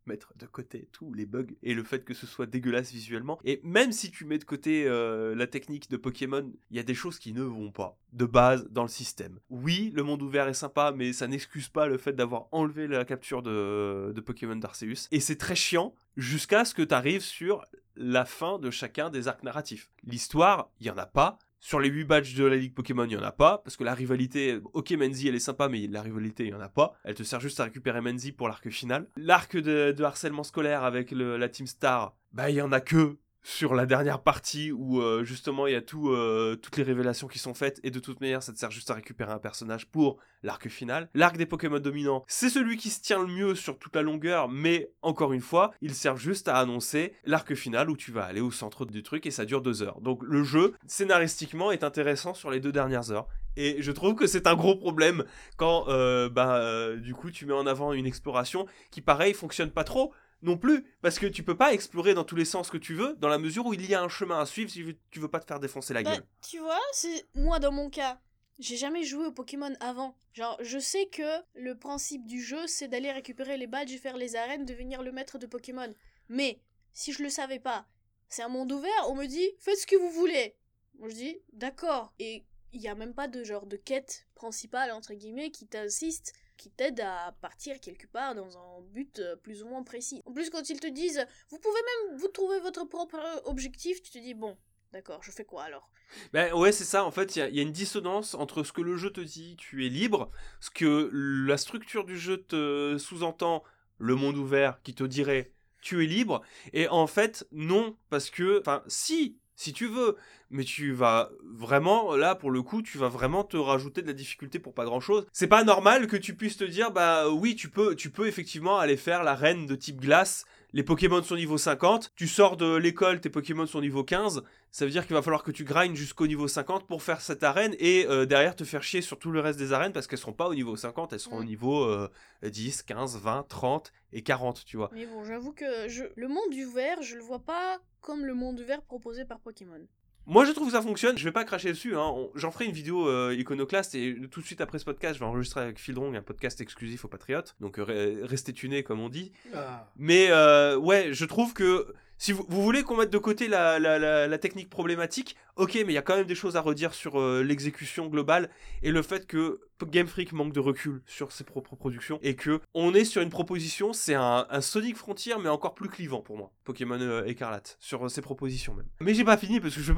mettre de côté tous les bugs et le fait que ce soit dégueulasse visuellement. Et même si tu mets de côté euh, la technique de Pokémon, il y a des choses qui ne vont pas de base dans le système. Oui, le monde ouvert est sympa, mais ça n'excuse pas le fait d'avoir enlevé la capture de, de Pokémon d'Arceus. Et c'est très chiant jusqu'à ce que tu arrives sur la fin de chacun des arcs narratifs. L'histoire, il y en a pas. Sur les 8 badges de la Ligue Pokémon, il n'y en a pas, parce que la rivalité, ok Menzi elle est sympa, mais la rivalité, il n'y en a pas. Elle te sert juste à récupérer Menzi pour l'arc final. L'arc de, harcèlement scolaire avec la Team Star, bah il y en a que sur la dernière partie où euh, justement il y a tout, euh, toutes les révélations qui sont faites, et de toute manière ça te sert juste à récupérer un personnage pour l'arc final. L'arc des Pokémon dominants, c'est celui qui se tient le mieux sur toute la longueur, mais encore une fois, il sert juste à annoncer l'arc final où tu vas aller au centre du truc et ça dure deux heures. Donc le jeu, scénaristiquement, est intéressant sur les deux dernières heures. Et je trouve que c'est un gros problème quand, euh, bah, du coup, tu mets en avant une exploration qui, pareil, fonctionne pas trop non plus, parce que tu peux pas explorer dans tous les sens que tu veux, dans la mesure où il y a un chemin à suivre si tu veux pas te faire défoncer la Bah, gueule. tu vois, c'est moi dans mon cas. J'ai jamais joué au Pokémon avant. Genre, je sais que le principe du jeu, c'est d'aller récupérer les badges et faire les arènes, devenir le maître de Pokémon. Mais, si je le savais pas, c'est un monde ouvert, on me dit, faites ce que vous voulez. Moi, je dis, d'accord. Et il y a même pas de genre de quête principale, entre guillemets, qui t'insiste, qui t'aide à partir quelque part dans un but euh, plus ou moins précis. En plus, quand ils te disent, vous pouvez même vous trouver votre propre objectif, tu te dis, bon, d'accord, je fais quoi alors? Ben ouais, c'est ça. En fait, il y, y a une dissonance entre ce que le jeu te dit, tu es libre, ce que la structure du jeu te sous-entend, le monde ouvert, qui te dirait tu es libre, et en fait, non, parce que, enfin, si, si tu veux, mais tu vas vraiment, là, pour le coup, tu vas vraiment te rajouter de la difficulté pour pas grand chose. C'est pas normal que tu puisses te dire, bah oui, tu peux, tu peux effectivement aller faire la reine de type glace. Les Pokémon sont niveau 50, tu sors de l'école, tes Pokémon sont niveau 15, ça veut dire qu'il va falloir que tu grindes jusqu'au niveau 50 pour faire cette arène et euh, derrière te faire chier sur tout le reste des arènes parce qu'elles seront pas au niveau 50, elles seront au Mm. niveau euh, 10, 15, 20, 30 et 40, tu vois. Mais bon, j'avoue que je... le monde ouvert, je le vois pas comme le monde ouvert proposé par Pokémon. Moi je trouve que ça fonctionne, je vais pas cracher dessus, hein. J'en ferai une vidéo euh, iconoclaste et tout de suite après ce podcast je vais enregistrer avec Fildrong un podcast exclusif aux Patriotes, donc euh, re- restez tunés comme on dit. Ah. Mais euh, ouais, je trouve que si vous, voulez qu'on mette de côté la, technique problématique, ok, mais il y a quand même des choses à redire sur euh, l'exécution globale et le fait que Game Freak manque de recul sur ses propres productions et que on est sur une proposition, c'est un, Sonic Frontier mais encore plus clivant pour moi, Pokémon euh, Écarlate, sur euh, ses propositions même. Mais j'ai pas fini parce que je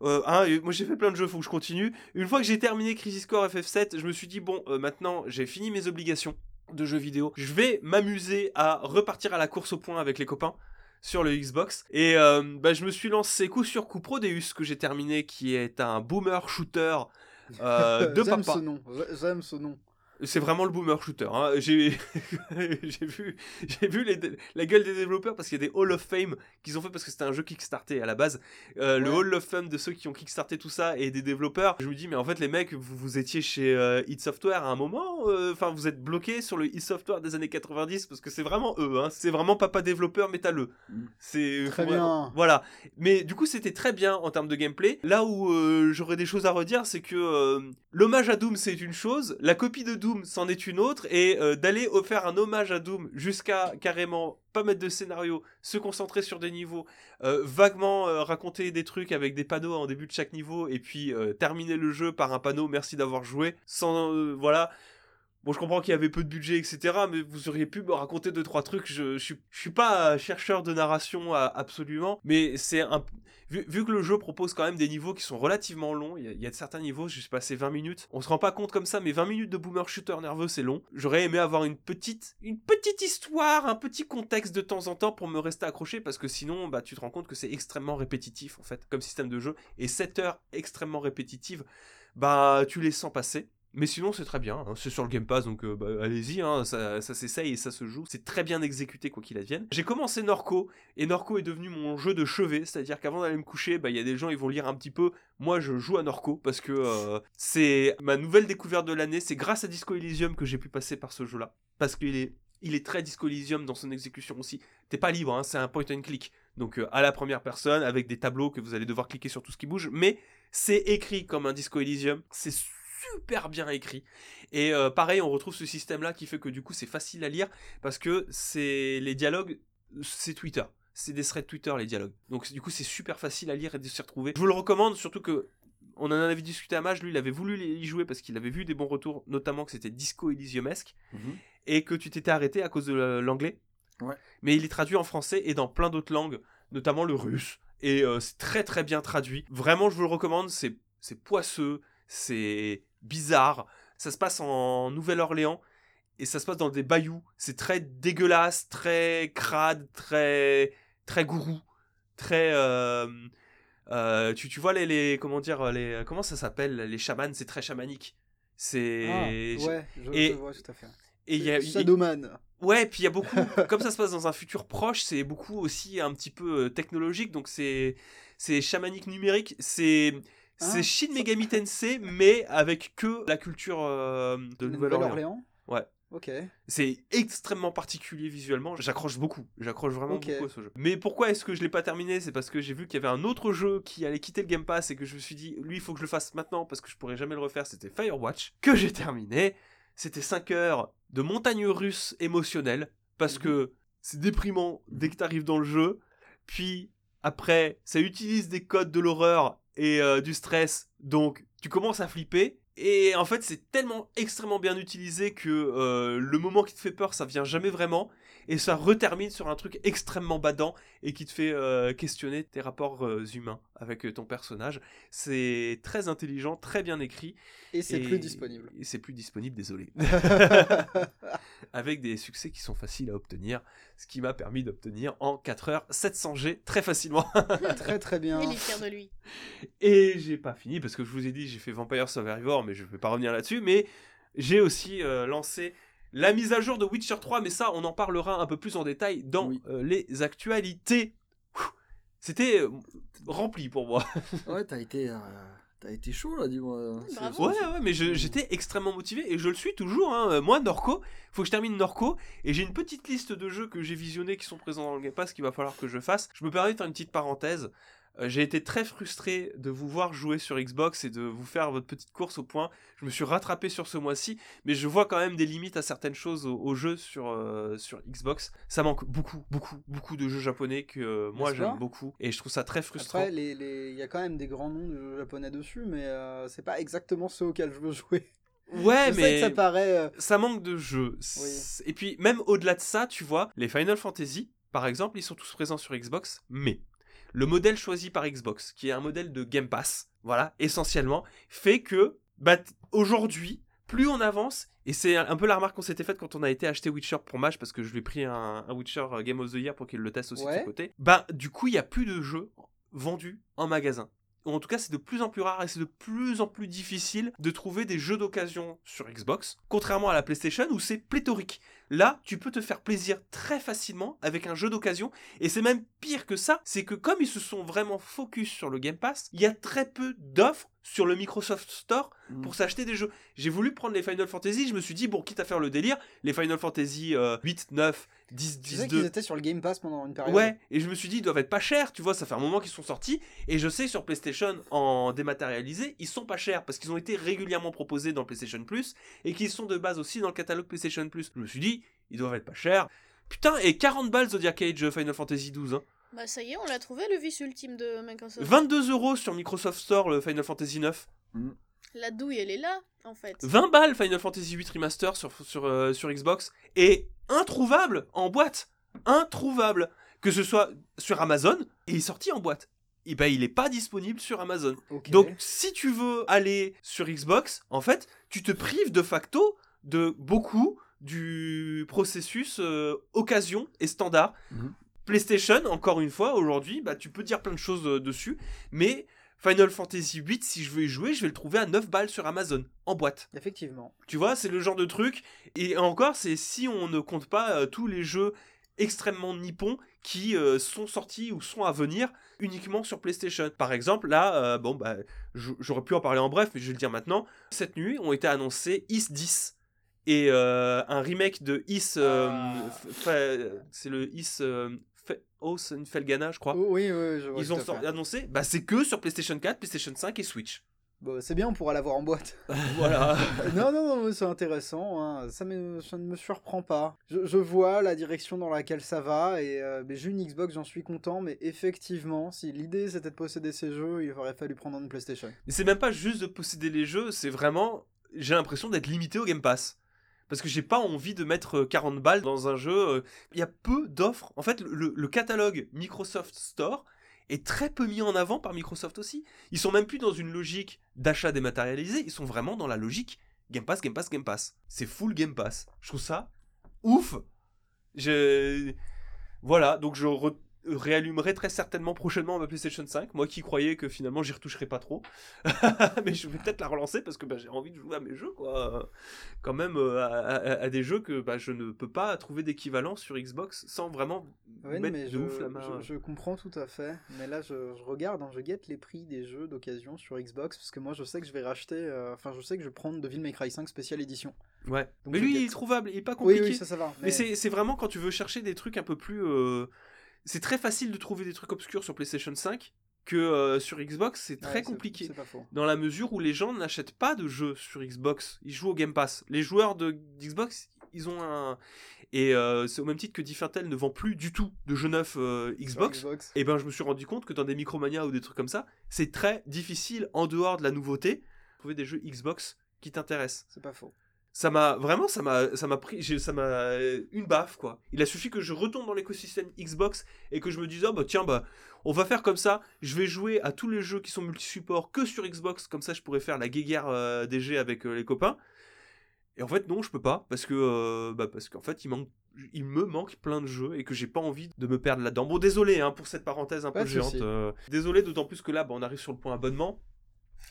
hein, moi j'ai fait plein de jeux, faut que je continue. Une fois que j'ai terminé Crisis Core FF7, je me suis dit bon, maintenant j'ai fini mes obligations de jeux vidéo. Je vais m'amuser à repartir à la course au point avec les copains sur le Xbox. Et euh, bah, je me suis lancé coup sur coup Prodeus que j'ai terminé, qui est un boomer shooter euh, de J'aime papa. ce nom. J'aime ce nom. C'est vraiment le boomer shooter. hein. J'ai j'ai vu, j'ai vu les- la gueule des développeurs parce qu'il y a des Hall of Fame qu'ils ont fait parce que c'était un jeu Kickstarté à la base. Euh, Le. Hall of Fame de ceux qui ont Kickstarté tout ça et des développeurs. Je me dis, mais en fait, les mecs, vous, vous étiez chez euh, id Software à un moment. euh, Enfin, vous êtes bloqués sur le id Software des années 90 parce que c'est vraiment eux. Hein. C'est vraiment papa développeur métalleux. Mm. C'est Très bien. Voilà. Mais du coup, c'était très bien en termes de gameplay. Là où euh, j'aurais des choses à redire, c'est que l'hommage à Doom, c'est une chose, la copie de Doom, c'en est une autre, et euh, d'aller faire un hommage à Doom jusqu'à carrément pas mettre de scénario, se concentrer sur des niveaux, euh, vaguement euh, raconter des trucs avec des panneaux en début de chaque niveau, et puis terminer le jeu par un panneau merci d'avoir joué, sans... voilà. Bon, je comprends qu'il y avait peu de budget, etc., mais vous auriez pu me raconter deux, trois trucs. Je, je, suis, pas chercheur de narration à- absolument, mais c'est un. Vu, que le jeu propose quand même des niveaux qui sont relativement longs, il y, a- il y a certains niveaux, je suis passé 20 minutes. On se rend pas compte comme ça, mais 20 minutes de boomer shooter nerveux, c'est long. J'aurais aimé avoir une petite, une petite histoire, un petit contexte de temps en temps pour me rester accroché, parce que sinon, bah, tu te rends compte que c'est extrêmement répétitif, en fait, comme système de jeu. Et 7 heures extrêmement répétitives, bah, tu les sens passer. Mais sinon, c'est très bien. hein. C'est sur le Game Pass, donc euh, bah, allez-y. hein. Ça, s'essaye et ça se joue. C'est très bien exécuté, quoi qu'il advienne. J'ai commencé Norco, et Norco est devenu mon jeu de chevet. C'est-à-dire qu'avant d'aller me coucher, bah, il y a des gens, ils vont lire un petit peu. Moi, je joue à Norco parce que euh, c'est ma nouvelle découverte de l'année. C'est grâce à Disco Elysium que j'ai pu passer par ce jeu-là. Parce qu'il est il est très Disco Elysium dans son exécution aussi. T'es pas libre, hein, c'est un point and click. Donc euh, à la première personne, avec des tableaux que vous allez devoir cliquer sur tout ce qui bouge. Mais c'est écrit comme un Disco Elysium. C'est super bien écrit. Et euh, pareil, on retrouve ce système-là qui fait que du coup c'est facile à lire parce que c'est les dialogues, c'est Twitter. C'est des threads Twitter les dialogues. Donc du coup c'est super facile à lire et de s'y retrouver. Je vous le recommande surtout que on en avait discuté à Mage, lui il avait voulu y jouer parce qu'il avait vu des bons retours, notamment que c'était Disco Elysiumesque Mhm. et que tu t'étais arrêté à cause de euh, l'anglais. Ouais. Mais il est traduit en français et dans plein d'autres langues, notamment le russe. Et euh, c'est très très bien traduit. Vraiment, je vous le recommande. C'est c'est poisseux, c'est bizarre. Ça se passe en Nouvelle-Orléans et ça se passe dans des bayous. C'est très dégueulasse, très crade, très très gourou, très. euh, euh, tu, tu vois les, les comment dire les comment ça s'appelle? Les chamans c'est très chamanique c'est Ah, ouais, je, et- je vois tout à fait. et il y a, Shadowman. Ouais, puis il y a beaucoup, comme ça se passe dans un futur proche, c'est beaucoup aussi un petit peu euh, technologique, donc c'est c'est chamanique numérique, c'est c'est Ah, Shin Megami Tensei, mais avec que la culture euh, de Nouvelle-Orléans. Ouais. Ok. C'est extrêmement particulier visuellement, j'accroche beaucoup, j'accroche vraiment beaucoup à ce jeu. Mais pourquoi est-ce que je l'ai pas terminé? C'est parce que j'ai vu qu'il y avait un autre jeu qui allait quitter le Game Pass et que je me suis dit, lui, il faut que je le fasse maintenant parce que je pourrais jamais le refaire, c'était Firewatch, que j'ai terminé. C'était 5 heures de montagne russe émotionnelle parce Mhm. que c'est déprimant dès que t'arrives dans le jeu. Puis après, ça utilise des codes de l'horreur et euh, du stress, donc tu commences à flipper. Et en fait, c'est tellement extrêmement bien utilisé que euh, le moment qui te fait peur, ça vient jamais vraiment. Et ça retermine sur un truc extrêmement badant et qui te fait euh, questionner tes rapports euh, humains avec euh, ton personnage. C'est très intelligent, très bien écrit. Et c'est et- plus disponible. Et c'est plus disponible, désolé. avec des succès qui sont faciles à obtenir, ce qui m'a permis d'obtenir en 4 heures 700G très facilement. très très bien. Il est fier de lui. Et j'ai pas fini parce que je vous ai dit j'ai fait Vampire Survivor mais je vais pas revenir là-dessus mais j'ai aussi euh, lancé la mise à jour de Witcher 3 mais ça on en parlera un peu plus en détail dans Oui. euh, les actualités. C'était euh, rempli pour moi. Ouais, t'as été, euh, t'as été chaud là, dis-moi. Ouais ouais mais j'étais extrêmement motivé et je le suis toujours hein. Euh, Moi Norco, faut que je termine Norco et j'ai une petite liste de jeux que j'ai visionnés qui sont présents dans le Game Pass qu'il va falloir que je fasse. Je me permets de faire une petite parenthèse. Euh, j'ai été très frustré de vous voir jouer sur Xbox et de vous faire votre petite course au point. Je me suis rattrapé sur ce mois-ci, mais je vois quand même des limites à certaines choses au, au jeu sur, euh, sur Xbox. Ça manque beaucoup, beaucoup, beaucoup de jeux japonais que euh, moi j'aime beaucoup et je trouve ça très frustrant. Après, les- il y a quand même des grands noms de jeux japonais dessus, mais euh, c'est pas exactement ceux auxquels je veux jouer. ouais, je mais que ça paraît. ça manque de jeux. Et puis, même au-delà de ça, tu vois, les Final Fantasy, par exemple, ils sont tous présents sur Xbox, mais le modèle choisi par Xbox, qui est un modèle de Game Pass, voilà, essentiellement, fait que, bah, aujourd'hui, plus on avance, et c'est un peu la remarque qu'on s'était faite quand on a été acheter Witcher pour Mage, parce que je lui ai pris un, un Witcher euh, Game of the Year pour qu'il le teste aussi de son côté, bah, du coup, il n'y a plus de jeux vendus en magasin. En tout cas, c'est de plus en plus rare et c'est de plus en plus difficile de trouver des jeux d'occasion sur Xbox, contrairement à la PlayStation où c'est pléthorique. Là, tu peux te faire plaisir très facilement avec un jeu d'occasion, et c'est même pire que ça, c'est que comme ils se sont vraiment focus sur le Game Pass, il y a très peu d'offres sur le Microsoft Store Mm. pour s'acheter des jeux. J'ai voulu prendre les Final Fantasy, je me suis dit, bon, quitte à faire le délire, les Final Fantasy euh, 8, 9, 10, Tu 10, sais 2, qu'ils étaient sur le Game Pass pendant une période. Ouais, et je me suis dit, ils doivent être pas chers, tu vois, ça fait un moment qu'ils sont sortis, et je sais sur PlayStation en dématérialisé, ils sont pas chers, parce qu'ils ont été régulièrement proposés dans PlayStation Plus, et qu'ils sont de base aussi dans le catalogue PlayStation Plus. Je me suis dit, ils doivent être pas chers. Putain, et 40 balles Zodiac Age euh, Final Fantasy 12, hein. Bah ça y est, on l'a trouvé le vice ultime de Microsoft. 22 euros sur Microsoft Store le Final Fantasy 9. La douille, elle est là, en fait. 20 balles Final Fantasy 8 Remaster sur, sur, euh, sur Xbox, et introuvable en boîte. Introuvable. Que ce soit sur Amazon, et il est sorti en boîte. Et ben il est pas disponible sur Amazon. Donc, si tu veux aller sur Xbox, en fait, tu te prives de facto de beaucoup du processus euh, occasion et standard. Mhm. PlayStation, encore une fois, aujourd'hui, bah, tu peux dire plein de choses euh, dessus, mais Final Fantasy VIII, si je veux y jouer, je vais le trouver à 9 balles sur Amazon, en boîte. Effectivement. Tu vois, c'est le genre de truc. Et encore, c'est si on ne compte pas euh, tous les jeux extrêmement nippons qui euh, sont sortis ou sont à venir uniquement sur PlayStation. Par exemple, là, euh, bon, bah, j'aurais pu en parler en bref, mais je vais le dire maintenant. Cette nuit ont été annoncés Is 10 et un remake de Is. Ah. c'est le Is. Felgana, je crois. Oh, oui, oui, je vois. Ils ont annoncé, bah c'est que sur PlayStation 4, PlayStation 5 et Switch. Bon, c'est bien, on pourra l'avoir en boîte. Voilà. non, non, non, c'est intéressant. hein. Ça, me, ça ne me surprend pas. Je, je vois la direction dans laquelle ça va. Et euh, mais j'ai une Xbox, j'en suis content. Mais effectivement, si l'idée c'était de posséder ces jeux, il aurait fallu prendre une PlayStation. Mais c'est même pas juste de posséder les jeux, c'est vraiment. J'ai l'impression d'être limité au Game Pass. Parce que j'ai pas envie de mettre euh, 40 balles dans un jeu. euh, Il y a peu d'offres. En fait, le, catalogue Microsoft Store est très peu mis en avant par Microsoft aussi. Ils sont même plus dans une logique d'achat dématérialisé, ils sont vraiment dans la logique Game Pass, Game Pass, Game Pass. C'est full Game Pass. Je trouve ça ouf. Voilà, donc je réallumerai très certainement prochainement ma PlayStation 5. Moi qui croyais que finalement j'y retoucherais pas trop. Mais je vais peut-être la relancer parce que bah, j'ai envie de jouer à mes jeux, quoi. Quand même euh, à, à- à des jeux que bah, je ne peux pas trouver d'équivalent sur Xbox sans vraiment Ouais, mettre mais de je, ouf la main. je, je comprends tout à fait. Mais là, je, je regarde, hein, je guette les prix des jeux d'occasion sur Xbox. Parce que moi, je sais que je vais racheter. euh, Enfin, je sais que je vais prendre Devil May Cry 5 Special Edition. Ouais. Donc Mais lui, guette. il est trouvable, il est pas Oui, compliqué. oui, ça, ça va. Mais c'est c'est vraiment quand tu veux chercher des trucs un peu plus. euh, C'est très facile de trouver des trucs obscurs sur PlayStation 5 que euh, sur Xbox, c'est Ouais, très c'est- compliqué. C'est pas faux. Dans la mesure où les gens n'achètent pas de jeux sur Xbox, ils jouent au Game Pass. Les joueurs de Xbox, ils ont un. Et euh, c'est au même titre que Differtel ne vend plus du tout de jeux neufs euh, Xbox. Xbox. Et ben je me suis rendu compte que dans des Micromania ou des trucs comme ça, c'est très difficile en dehors de la nouveauté de trouver des jeux Xbox qui t'intéressent C'est pas faux. Ça m'a vraiment ça m'a ça m'a pris ça m'a euh, une baffe quoi il a suffi que je retombe dans l'écosystème Xbox et que je me dise ah bah tiens bah on va faire comme ça je vais jouer à tous les jeux qui sont multi-support que sur Xbox comme ça je pourrais faire la guéguerre euh, des G avec euh, les copains et en fait non je peux pas parce que euh, bah, parce qu'en fait il manque il me manque plein de jeux et que j'ai pas envie de me perdre là-dedans. Bon, désolé hein, pour cette parenthèse un peu géante. désolé, d'autant plus que là, bah, on arrive sur le point abonnement.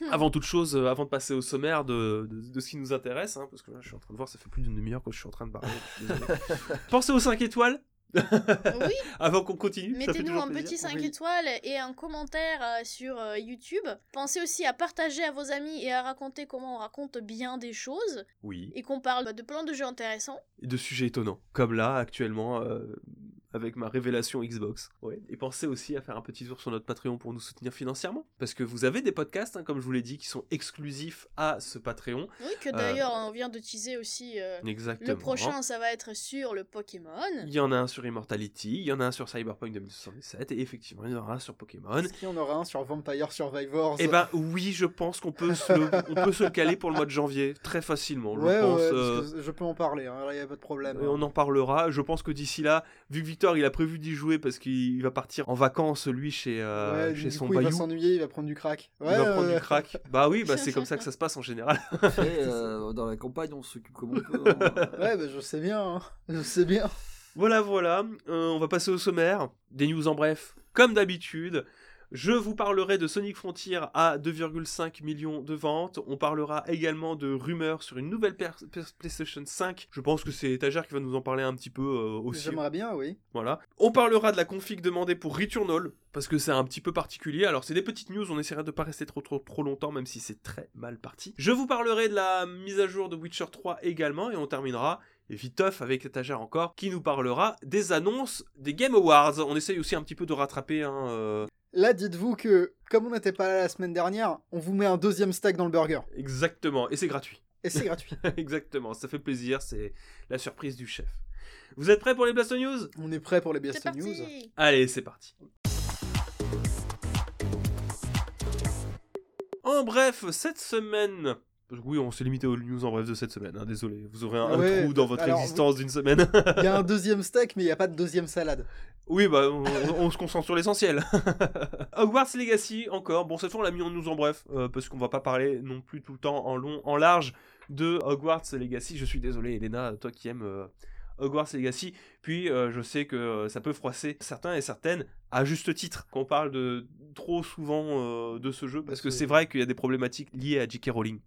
Avant toute chose, euh, avant de passer au sommaire de, de- de ce qui nous intéresse, hein, parce que là, je suis en train de voir, ça fait plus d'une demi-heure que je suis en train de parler. Pensez aux 5 étoiles Oui, avant qu'on continue. mettez-nous un plaisir. petit 5 Oui. étoiles et un commentaire euh, sur euh, YouTube. Pensez aussi à partager à vos amis et à raconter comment on raconte bien des choses Oui, et qu'on parle de plein de jeux intéressants. et de sujets étonnants, comme là, actuellement, euh, avec ma révélation Xbox. Ouais. Et pensez aussi à faire un petit tour sur notre Patreon pour nous soutenir financièrement, parce que vous avez des podcasts, hein, comme je vous l'ai dit, qui sont exclusifs à ce Patreon. Oui, que d'ailleurs on vient de teaser aussi. euh, Exactement. le prochain, ça va être sur le Pokémon. Il y en a un sur Immortality, il y en a un sur Cyberpunk 2077, et effectivement, il y en aura un sur Pokémon. Est-ce qu'il y en aura un sur Vampire Survivors Eh ben oui, je pense qu'on peut, se le, on peut se le caler pour le mois de janvier, très facilement, je ouais, pense. ouais, euh, parce que je peux en parler, il n'y a pas de problème. et on en parlera. Je pense que d'ici là, vu que Victor il a prévu d'y jouer parce qu'il va partir en vacances, lui, chez, euh, Ouais, chez du son coup, il va s'ennuyer, il va prendre du crack. Il va prendre du crack. Bah oui, bah c'est comme ça que ça se passe en général. Après, euh, dans la campagne, on s'occupe comme on peut. hein. Ouais, bah, je sais bien, hein. je sais bien. Voilà, voilà. Euh, on va passer au sommaire. Des news en bref, comme d'habitude. Je vous parlerai de Sonic Frontier à 2,5 millions de ventes. On parlera également de rumeurs sur une nouvelle PlayStation 5. Je pense que c'est Étagère qui va nous en parler un petit peu euh, aussi. J'aimerais bien, oui. Voilà. On parlera de la config demandée pour Returnal, parce que c'est un petit peu particulier. Alors, c'est des petites news, on essaiera de pas rester trop, trop, trop longtemps, même si c'est très mal parti. Je vous parlerai de la mise à jour de Witcher 3 également, et on terminera, et viteuf avec l'étagère encore, qui nous parlera des annonces des Game Awards. On essaye aussi un petit peu de rattraper, hein, euh, Là, dites-vous que, comme on n'était pas là la semaine dernière, on vous met un deuxième steak dans le burger. Exactement, et c'est gratuit. Et c'est gratuit. Exactement, ça fait plaisir, c'est la surprise du chef. Vous êtes prêts pour les Blast News? On est prêt pour les Best News. parti Allez, c'est parti. En bref, cette semaine. Oui, on s'est limité aux news en bref de cette semaine. hein, désolé, vous aurez un, un Ouais, trou dans votre alors, existence d'une semaine. Il y a un deuxième steak, mais il n'y a pas de deuxième salade. oui, bah, on, on se concentre sur l'essentiel. Hogwarts Legacy, encore. Bon, cette fois, on l'a mis en news en bref, euh, parce qu'on va pas parler non plus tout le temps en long, en large de Hogwarts Legacy. Je suis désolé, Elena, toi qui aimes euh, Hogwarts Legacy. Puis, euh, je sais que ça peut froisser certains et certaines, à juste titre, qu'on parle de trop souvent euh, de ce jeu, parce que Parce que- c'est vrai qu'il y a des problématiques liées à J.K. Rowling.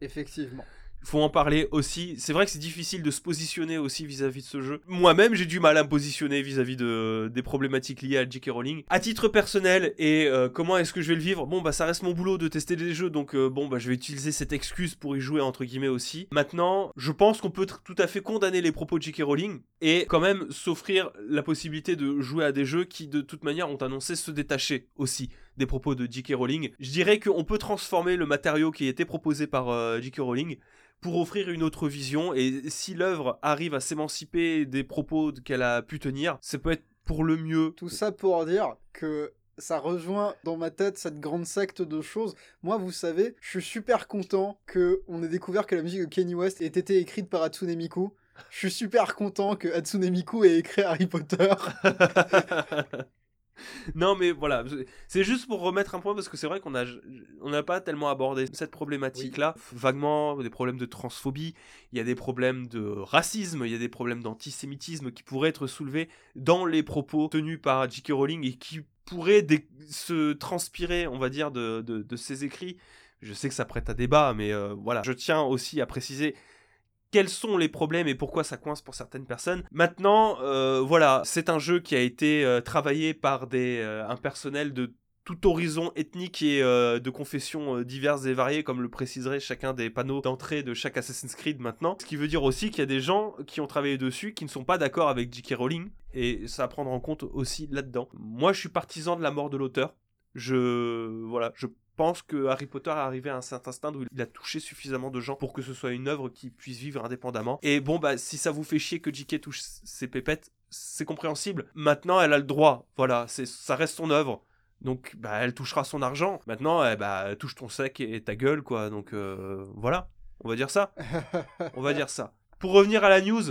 Effectivement. faut en parler aussi. C'est vrai que c'est difficile de se positionner aussi vis-à-vis de ce jeu. Moi-même, j'ai du mal à me positionner vis-à-vis de, des problématiques liées à J.K. Rowling. À titre personnel, et euh, comment est-ce que je vais le vivre? Bon, bah, ça reste mon boulot de tester des jeux, donc euh, bon, bah, je vais utiliser cette excuse pour y jouer, entre guillemets, aussi. Maintenant, je pense qu'on peut tout à fait condamner les propos de J.K. Rowling, et quand même s'offrir la possibilité de jouer à des jeux qui, de toute manière, ont annoncé se détacher aussi des propos de J.K. Rowling. Je dirais qu'on peut transformer le matériau qui a été proposé par euh, J.K. Rowling pour offrir une autre vision. Et si l'œuvre arrive à s'émanciper des propos qu'elle a pu tenir, ça peut être pour le mieux. Tout ça pour dire que ça rejoint dans ma tête cette grande secte de choses. Moi, vous savez, je suis super content que on ait découvert que la musique de Kanye West ait été écrite par Hatsune Miku. Je suis super content que Hatsune Miku ait écrit Harry Potter. non, mais voilà, c'est juste pour remettre un point parce que c'est vrai qu'on a, on n'a pas tellement abordé cette problématique-là. Vaguement, des problèmes de transphobie, il y a des problèmes de racisme, il y a des problèmes d'antisémitisme qui pourraient être soulevés dans les propos tenus par J.K. Rowling et qui pourraient se transpirer, on va dire, de, de, ses écrits. Je sais que ça prête à débat, mais euh, voilà. Je tiens aussi à préciser quels sont les problèmes et pourquoi ça coince pour certaines personnes. Maintenant, euh, voilà, c'est un jeu qui a été euh, travaillé par des, euh, un personnel de tout horizon ethnique et de confessions diverses et variées, comme le préciserait chacun des panneaux d'entrée de chaque Assassin's Creed maintenant. Ce qui veut dire aussi qu'il y a des gens qui ont travaillé dessus qui ne sont pas d'accord avec J.K. Rowling, et ça à prendre en compte aussi là-dedans. Moi, je suis partisan de la mort de l'auteur. Je voilà, je pense que Harry Potter est arrivé à un certain stade où il a touché suffisamment de gens pour que ce soit une œuvre qui puisse vivre indépendamment. Et bon, bah, si ça vous fait chier que J.K. touche ses pépettes, c'est compréhensible. Maintenant, elle a le droit. Voilà, c'est, ça reste son œuvre. Donc, bah, elle touchera son argent. Maintenant, eh, bah, touche ton sec et ta gueule, quoi. Donc, euh, voilà. On va dire ça. On va dire ça. Pour revenir à la news,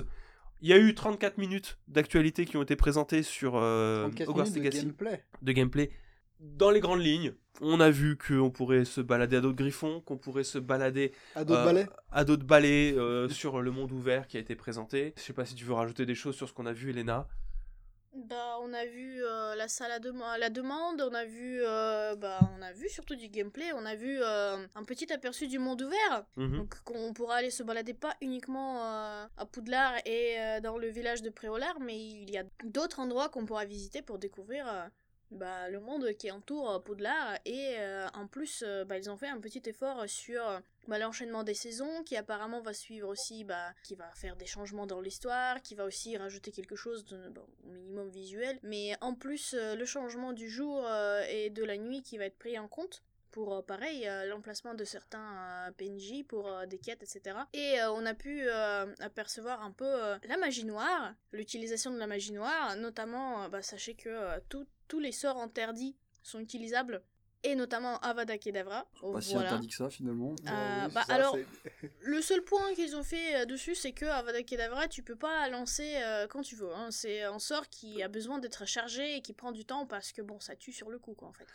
il y a eu 34 minutes d'actualité qui ont été présentées sur euh, Hogwarts Legacy. De gameplay. De gameplay dans les grandes lignes, on a vu qu'on pourrait se balader à d'autres griffons, qu'on pourrait se balader à d'autres balais, à d'autres balais euh, sur le monde ouvert qui a été présenté. Je sais pas si tu veux rajouter des choses sur ce qu'on a vu, Elena. Bah, on a vu euh, la salle à, la demande, on a vu, euh, bah, on a vu surtout du gameplay, on a vu un petit aperçu du monde ouvert, mhm. donc qu'on pourra aller se balader pas uniquement à Poudlard et dans le village de Préolard, mais il y a d'autres endroits qu'on pourra visiter pour découvrir bah, le monde qui entoure euh, Poudlard et euh, en plus euh, bah, ils ont fait un petit effort sur bah, l'enchaînement des saisons qui apparemment va suivre aussi bah, qui va faire des changements dans l'histoire qui va aussi rajouter quelque chose au minimum visuel. Mais en plus le changement du jour et de la nuit qui va être pris en compte pour pareil l'emplacement de certains PNJ pour des quêtes etc et on a pu apercevoir un peu la magie noire l'utilisation de la magie noire notamment sachez que tout tous les sorts interdits sont utilisables et notamment Avada Kedavra. Pas si interdit que ça finalement. Euh, bah, alors, le seul point qu'ils ont fait euh, dessus, c'est que Avada Kedavra, tu peux pas lancer euh, quand tu veux. Hein. C'est un sort qui a besoin d'être chargé et qui prend du temps parce que bon, ça tue sur le coup, quoi, en fait.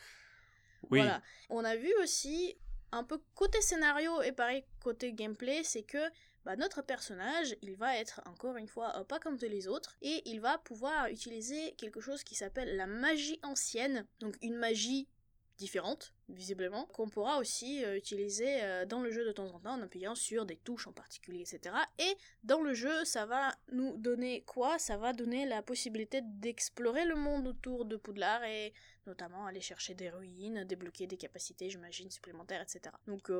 Oui. Voilà. On a vu aussi un peu côté scénario et pareil côté gameplay, c'est que bah, notre personnage, il va être encore une fois euh, pas comme tous les autres, et il va pouvoir utiliser quelque chose qui s'appelle la magie ancienne, donc une magie différente, visiblement, qu'on pourra aussi euh, utiliser euh, dans le jeu de temps en temps en appuyant sur des touches en particulier, etc. Et dans le jeu, ça va nous donner quoi? Ça va donner la possibilité d'explorer le monde autour de Poudlard et notamment aller chercher des ruines, débloquer des capacités, j'imagine, supplémentaires, etc. Donc,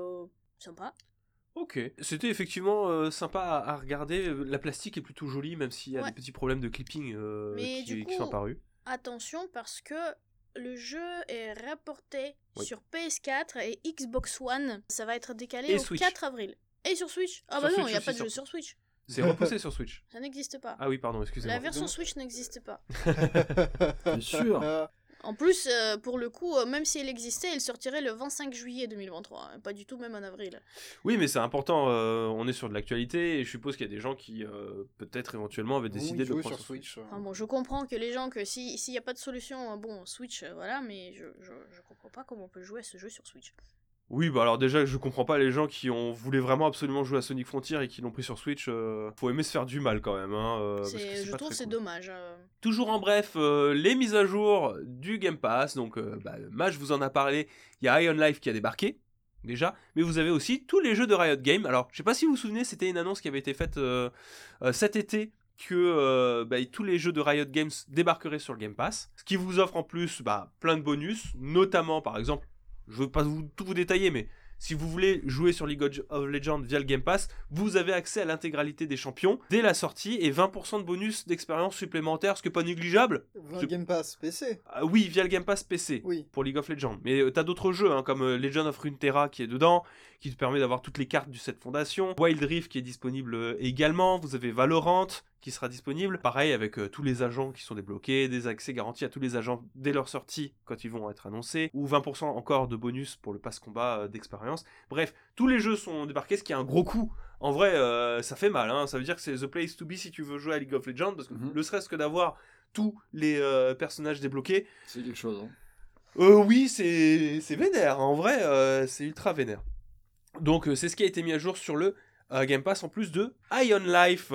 sympa. Ok, c'était effectivement euh, sympa à, regarder. La plastique est plutôt jolie, même s'il y a des petits problèmes de clipping euh, qui, sont apparus. Attention, parce que le jeu est rapporté sur PS4 et Xbox One. Ça va être décalé au 4 avril. Et sur Switch Ah bah non, il n'y a pas de jeu sur Switch. C'est repoussé sur Switch. Ça n'existe pas. Ah oui, pardon, excusez-moi. La version Switch n'existe pas. Bien sûr. En plus, euh, pour le coup, euh, même si elle existait, elle sortirait le 25 juillet 2023, hein, pas du tout même en avril. Oui, mais c'est important, euh, on est sur de l'actualité, et je suppose qu'il y a des gens qui, peut-être éventuellement, avaient décidé de le prendre sur Switch. bon, je comprends que les gens, que s'il n'y a pas de solution, bon, Switch, voilà, mais je, je, je comprends pas comment on peut jouer à ce jeu sur Switch. Oui, bah alors déjà, je comprends pas les gens qui ont voulu vraiment absolument jouer à Sonic Frontier et qui l'ont pris sur Switch. Euh, faut aimer se faire du mal quand même. Hein, euh, je trouve c'est dommage. Euh. Toujours en bref, les mises à jour du Game Pass. Donc, bah, Mage vous en a parlé. Il y a Ion Life qui a débarqué. déjà, mais vous avez aussi tous les jeux de Riot Games. Alors, je sais pas si vous vous souvenez, c'était une annonce qui avait été faite euh, euh, cet été que euh, bah, tous les jeux de Riot Games débarqueraient sur le Game Pass, ce qui vous offre en plus bah, plein de bonus, notamment par exemple, je veux pas vous, tout vous détailler, mais si vous voulez jouer sur League of Legends via le Game Pass, vous avez accès à l'intégralité des champions dès la sortie et 20% de bonus d'expérience supplémentaire, ce qui est pas négligeable. Un Je- Game Pass PC. Ah oui, via le Game Pass PC Oui. pour League of Legends. Mais euh, t'as d'autres jeux, hein, comme euh, Legend of Runeterra qui est dedans, qui te permet d'avoir toutes les cartes du set Fondation. Wild Rift qui est disponible euh, également. Vous avez Valorant qui sera disponible. Pareil avec euh, tous les agents qui sont débloqués, des accès garantis à tous les agents dès leur sortie quand ils vont être annoncés, ou 20% encore de bonus pour le pass combat euh, d'expérience. Bref, tous les jeux sont débarqués, ce qui est un gros coup. En vrai, euh, ça fait mal. hein. Ça veut dire que c'est the place to be si tu veux jouer à League of Legends, parce que Mhm. ne serait-ce que d'avoir tous les personnages débloqués, C'est quelque chose. hein. euh, oui, c'est vénère. En vrai, c'est ultra vénère. Donc, euh, c'est ce qui a été mis à jour sur le euh, Game Pass en plus de Ion Life.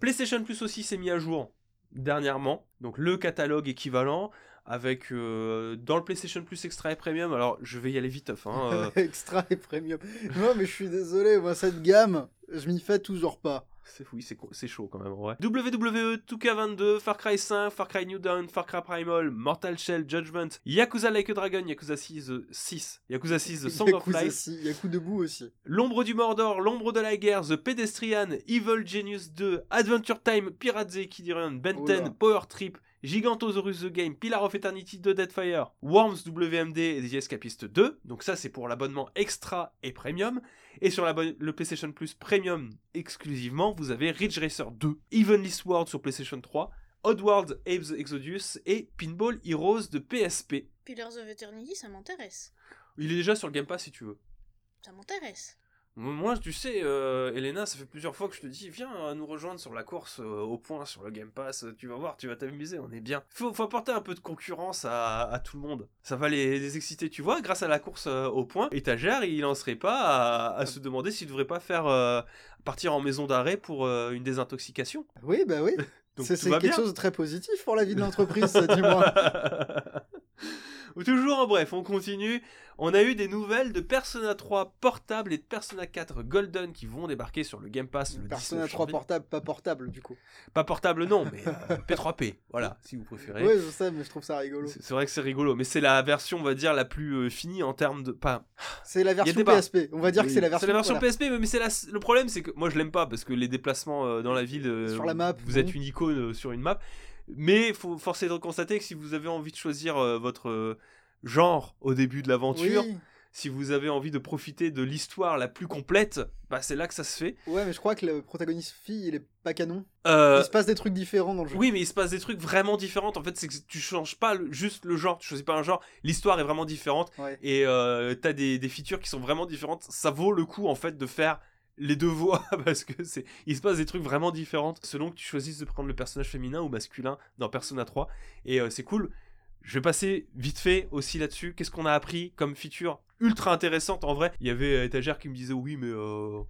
PlayStation Plus aussi s'est mis à jour dernièrement. Donc, le catalogue équivalent avec euh, dans le PlayStation Plus Extra et Premium. Alors, je vais y aller vite, hein, Extra et premium. Non, mais je suis désolé, moi, cette gamme, je m'y fais toujours pas. C'est oui, c'est chaud quand même vrai. WWE 2K22, Far Cry 5, Far Cry New Dawn, Far Cry Primal, Mortal Shell, Judgment, Yakuza Like a Dragon, Yakuza 6, euh, 6 Yakuza 6 The Song of Yakuza Life, si, Yaku debout aussi. L'ombre du Mordor, l'ombre de la guerre, The Pedestrian, Evil Genius 2, Adventure Time, Pirates the Equidrian, Ben 10, Oula. Power Trip, Gigantosaurus the Game, Pillar of Eternity de Deadfire, Worms WMD et The Escapist 2. Donc ça c'est pour l'abonnement extra et premium. Et sur le PlayStation Plus Premium exclusivement, vous avez Ridge Racer 2, Evenly Sword sur PlayStation 3, Oddworld Apes Exodus et Pinball Heroes de PSP. Pillars of Eternity, ça m'intéresse. Il est déjà sur le Game Pass si tu veux. Ça m'intéresse. Moi, tu sais, euh, Elena, ça fait plusieurs fois que je te dis, viens euh, nous rejoindre sur la course euh, au point sur le Game Pass. Tu vas voir, tu vas t'amuser, on est bien. Faut, faut apporter un peu de concurrence à, à tout le monde. Ça va les, les exciter, tu vois. Grâce à la course euh, au point, étagère, il en serait pas à, à se demander s'il devrait pas faire partir en maison d'arrêt pour une désintoxication. Oui, bah oui. C'est quelque bien. chose de très positif pour la vie de l'entreprise, dis-moi. Toujours en bref, on continue. On a eu des nouvelles de Persona 3 portable et de Persona 4 Golden qui vont débarquer sur le Game Pass le Persona 19 3 janvier. portable, pas portable, du coup. Pas portable non, mais euh, P3P, voilà, si vous préférez. Oui, je sais, mais je trouve ça rigolo. C'est vrai que c'est rigolo, mais c'est la version, on va dire, la plus euh, finie en termes de... Pas... C'est la version. PSP. On va dire que c'est la version, C'est la version voilà. PSP, mais c'est la... le problème, c'est que moi je l'aime pas, parce que les déplacements euh, dans la ville, euh, Sur la map, vous êtes une icône euh, sur une map. Mais faut forcer de constater que si vous avez envie de choisir euh, votre euh, genre au début de l'aventure, Oui. si vous avez envie de profiter de l'histoire la plus complète, bah c'est là que ça se fait. Ouais, mais je crois que le protagoniste fille, il est pas canon. Euh, Il se passe des trucs différents dans le jeu. Oui, mais il se passe des trucs vraiment différents. En fait, c'est que tu changes pas le- juste le genre, tu choisis pas un genre. L'histoire est vraiment différente Ouais. et euh, t'as des, des features qui sont vraiment différentes. Ça vaut le coup en fait de faire les deux voix parce que c'est il se passe des trucs vraiment différents selon que tu choisisses de prendre le personnage féminin ou masculin dans Persona 3 et euh, c'est cool. Je vais passer vite fait aussi là-dessus. Qu'est-ce qu'on a appris comme feature ultra intéressante en vrai? Il y avait euh, étagère qui me disait oui mais euh,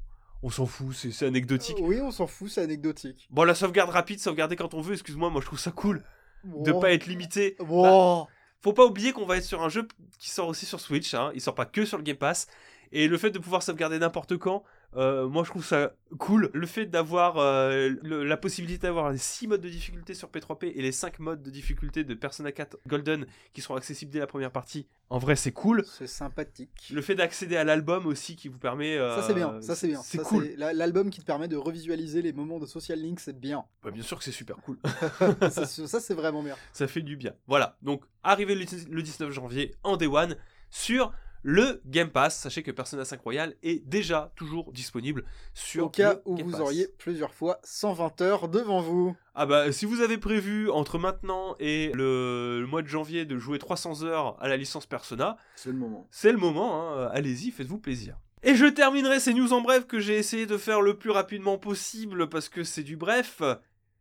on s'en fout, c'est anecdotique. Oui, on s'en fout, c'est anecdotique. Bon la sauvegarde rapide, sauvegarder quand on veut. Excuse-moi, moi je trouve ça cool de Bon. pas être limité. Bon. Faut pas oublier qu'on va être sur un jeu qui sort aussi sur Switch, hein. il sort pas que sur le Game Pass. Et le fait de pouvoir sauvegarder n'importe quand, euh, moi je trouve ça cool. Le fait d'avoir euh, la possibilité d'avoir les 6 modes de difficulté sur P3P et les 5 modes de difficulté de Persona 4 Golden qui seront accessibles dès la première partie, en vrai c'est cool. C'est sympathique. Le fait d'accéder à l'album aussi qui vous permet... euh, Ça c'est bien, ça c'est bien. C'est cool. la- L'album qui te permet de revisualiser les moments de Social Link, c'est bien. Bah, bien sûr que c'est super cool. ça ça, c'est vraiment bien. ça fait du bien. Voilà, donc arrivé le le 19 janvier en Day One sur le Game Pass. Sachez que Persona 5 Royal est déjà toujours disponible sur Au cas le où Game vous Pass. auriez plusieurs fois 120 heures devant vous. Ah bah si vous avez prévu entre maintenant et le, le mois de janvier de jouer 300 heures à la licence Persona, C'est le moment. c'est le moment, hein. allez-y, faites-vous plaisir. Et je terminerai ces news en bref que j'ai essayé de faire le plus rapidement possible parce que c'est du bref.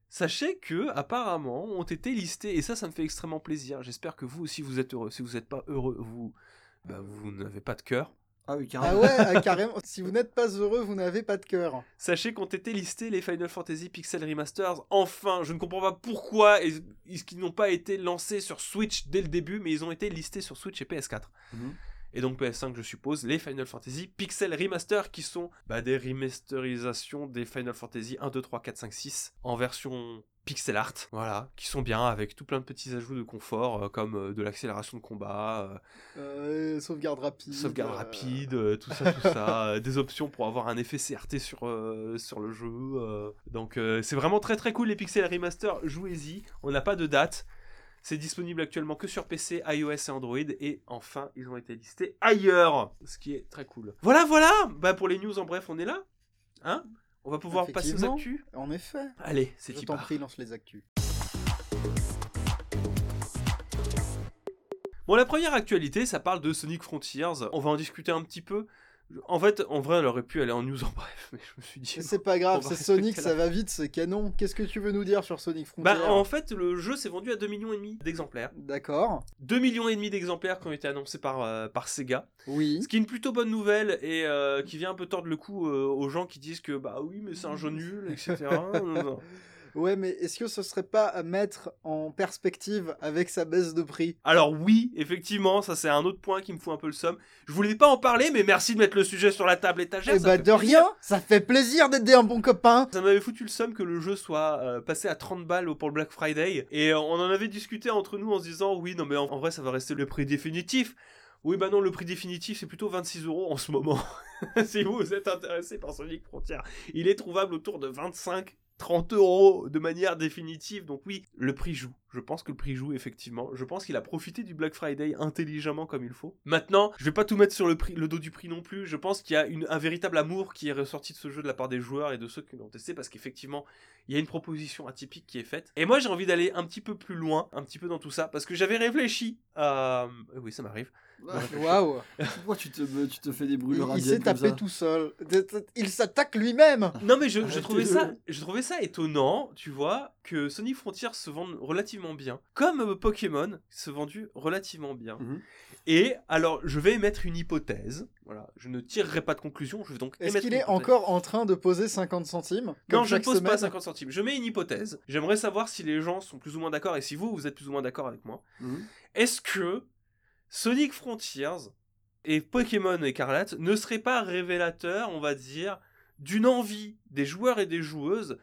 Sachez que apparemment ont été listés et ça ça me fait extrêmement plaisir. J'espère que vous aussi vous êtes heureux. Si vous n'êtes pas heureux, vous bah, vous n'avez pas de cœur. Ah oui, Ah carrément. ouais, ah, carrément. Si vous n'êtes pas heureux, vous n'avez pas de cœur. Sachez qu'ont été listés les Final Fantasy Pixel Remasters. Enfin, je ne comprends pas pourquoi qu'ils n'ont pas été lancés sur Switch dès le début, mais ils ont été listés sur Switch et PS4. Mhm. et donc PS5 je suppose, les Final Fantasy Pixel Remaster qui sont bah, des remasterisations des Final Fantasy 1, 2, 3, 4, 5, 6 en version pixel art, voilà, qui sont bien avec tout plein de petits ajouts de confort euh, comme euh, de l'accélération de combat, Euh, sauvegarde rapide. sauvegarde rapide, tout ça, tout ça, des options pour avoir un effet CRT sur, sur le jeu. Donc c'est vraiment très très cool les Pixel Remaster, jouez-y, on n'a pas de date. C'est disponible actuellement que sur PC, iOS et Android. Et enfin, ils ont été listés ailleurs. Ce qui est très cool. Voilà, voilà Bah pour les news en bref, on est là. Hein? On va pouvoir passer aux actus? En effet. Allez, c'est Je y t'en prie, lance les actus. Bon, la première actualité, ça parle de Sonic Frontiers. On va en discuter un petit peu. En fait, en vrai, elle aurait pu aller en news en bref, mais je me suis dit. C'est pas grave, c'est Sonic, ça va vite, c'est canon. Qu'est-ce que tu veux nous dire sur Sonic Frontier Bah, en fait, le jeu s'est vendu à 2 millions et demi d'exemplaires. D'accord. 2 millions et demi d'exemplaires qui ont été annoncés par, euh, par Sega. Oui. Ce qui est une plutôt bonne nouvelle et euh, qui vient un peu tordre le cou euh, aux gens qui disent que bah oui, mais c'est un jeu nul, etc. Ouais, mais est-ce que ce serait pas à mettre en perspective avec sa baisse de prix? Alors oui, effectivement, ça c'est un autre point qui me fout un peu le somme. Je voulais pas en parler, mais merci de mettre le sujet sur la table étagère. Eh bah de plaisir. rien, ça fait plaisir d'aider un bon copain. Ça m'avait foutu le somme que le jeu soit euh, passé à 30 balles pour le Black Friday. Et euh, on en avait discuté entre nous en se disant, oui, non, mais en, en vrai, ça va rester le prix définitif. Oui, bah non, le prix définitif, c'est plutôt 26 euros en ce moment. si vous êtes intéressé par Sonic Frontier, il est trouvable autour de 25 30 euros de manière définitive. Donc oui, le prix joue. Je pense que le prix joue effectivement. Je pense qu'il a profité du Black Friday intelligemment comme il faut. Maintenant, je vais pas tout mettre sur le, prix, le dos du prix non plus. Je pense qu'il y a un véritable amour qui est ressorti de ce jeu de la part des joueurs et de ceux qui l'ont testé parce qu'effectivement, il y a une proposition atypique qui est faite. Et moi, j'ai envie d'aller un petit peu plus loin, un petit peu dans tout ça, parce que j'avais réfléchi à... euh, Oui, ça m'arrive. Waouh. Pourquoi tu te, tu te fais des Il, brûlures il s'est tapé tout seul. Il s'attaque lui-même. Non mais je, trouvais ça, je trouvais ça étonnant, tu vois, que Sonic Frontier se vende relativement bien, comme euh, Pokémon se vendu relativement bien. Mhm. Et alors, je vais émettre une hypothèse. Voilà, je ne tirerai pas de conclusion. Je vais donc Est-ce qu'il est encore en train de poser 50 centimes Non, je ne pose pas semaine 50 centimes. Je mets une hypothèse. J'aimerais savoir si les gens sont plus ou moins d'accord et si vous, vous êtes plus ou moins d'accord avec moi. Mhm. Est-ce que Sonic Frontiers et Pokémon Écarlate ne seraient pas révélateurs, on va dire, d'une envie des joueurs et des joueuses,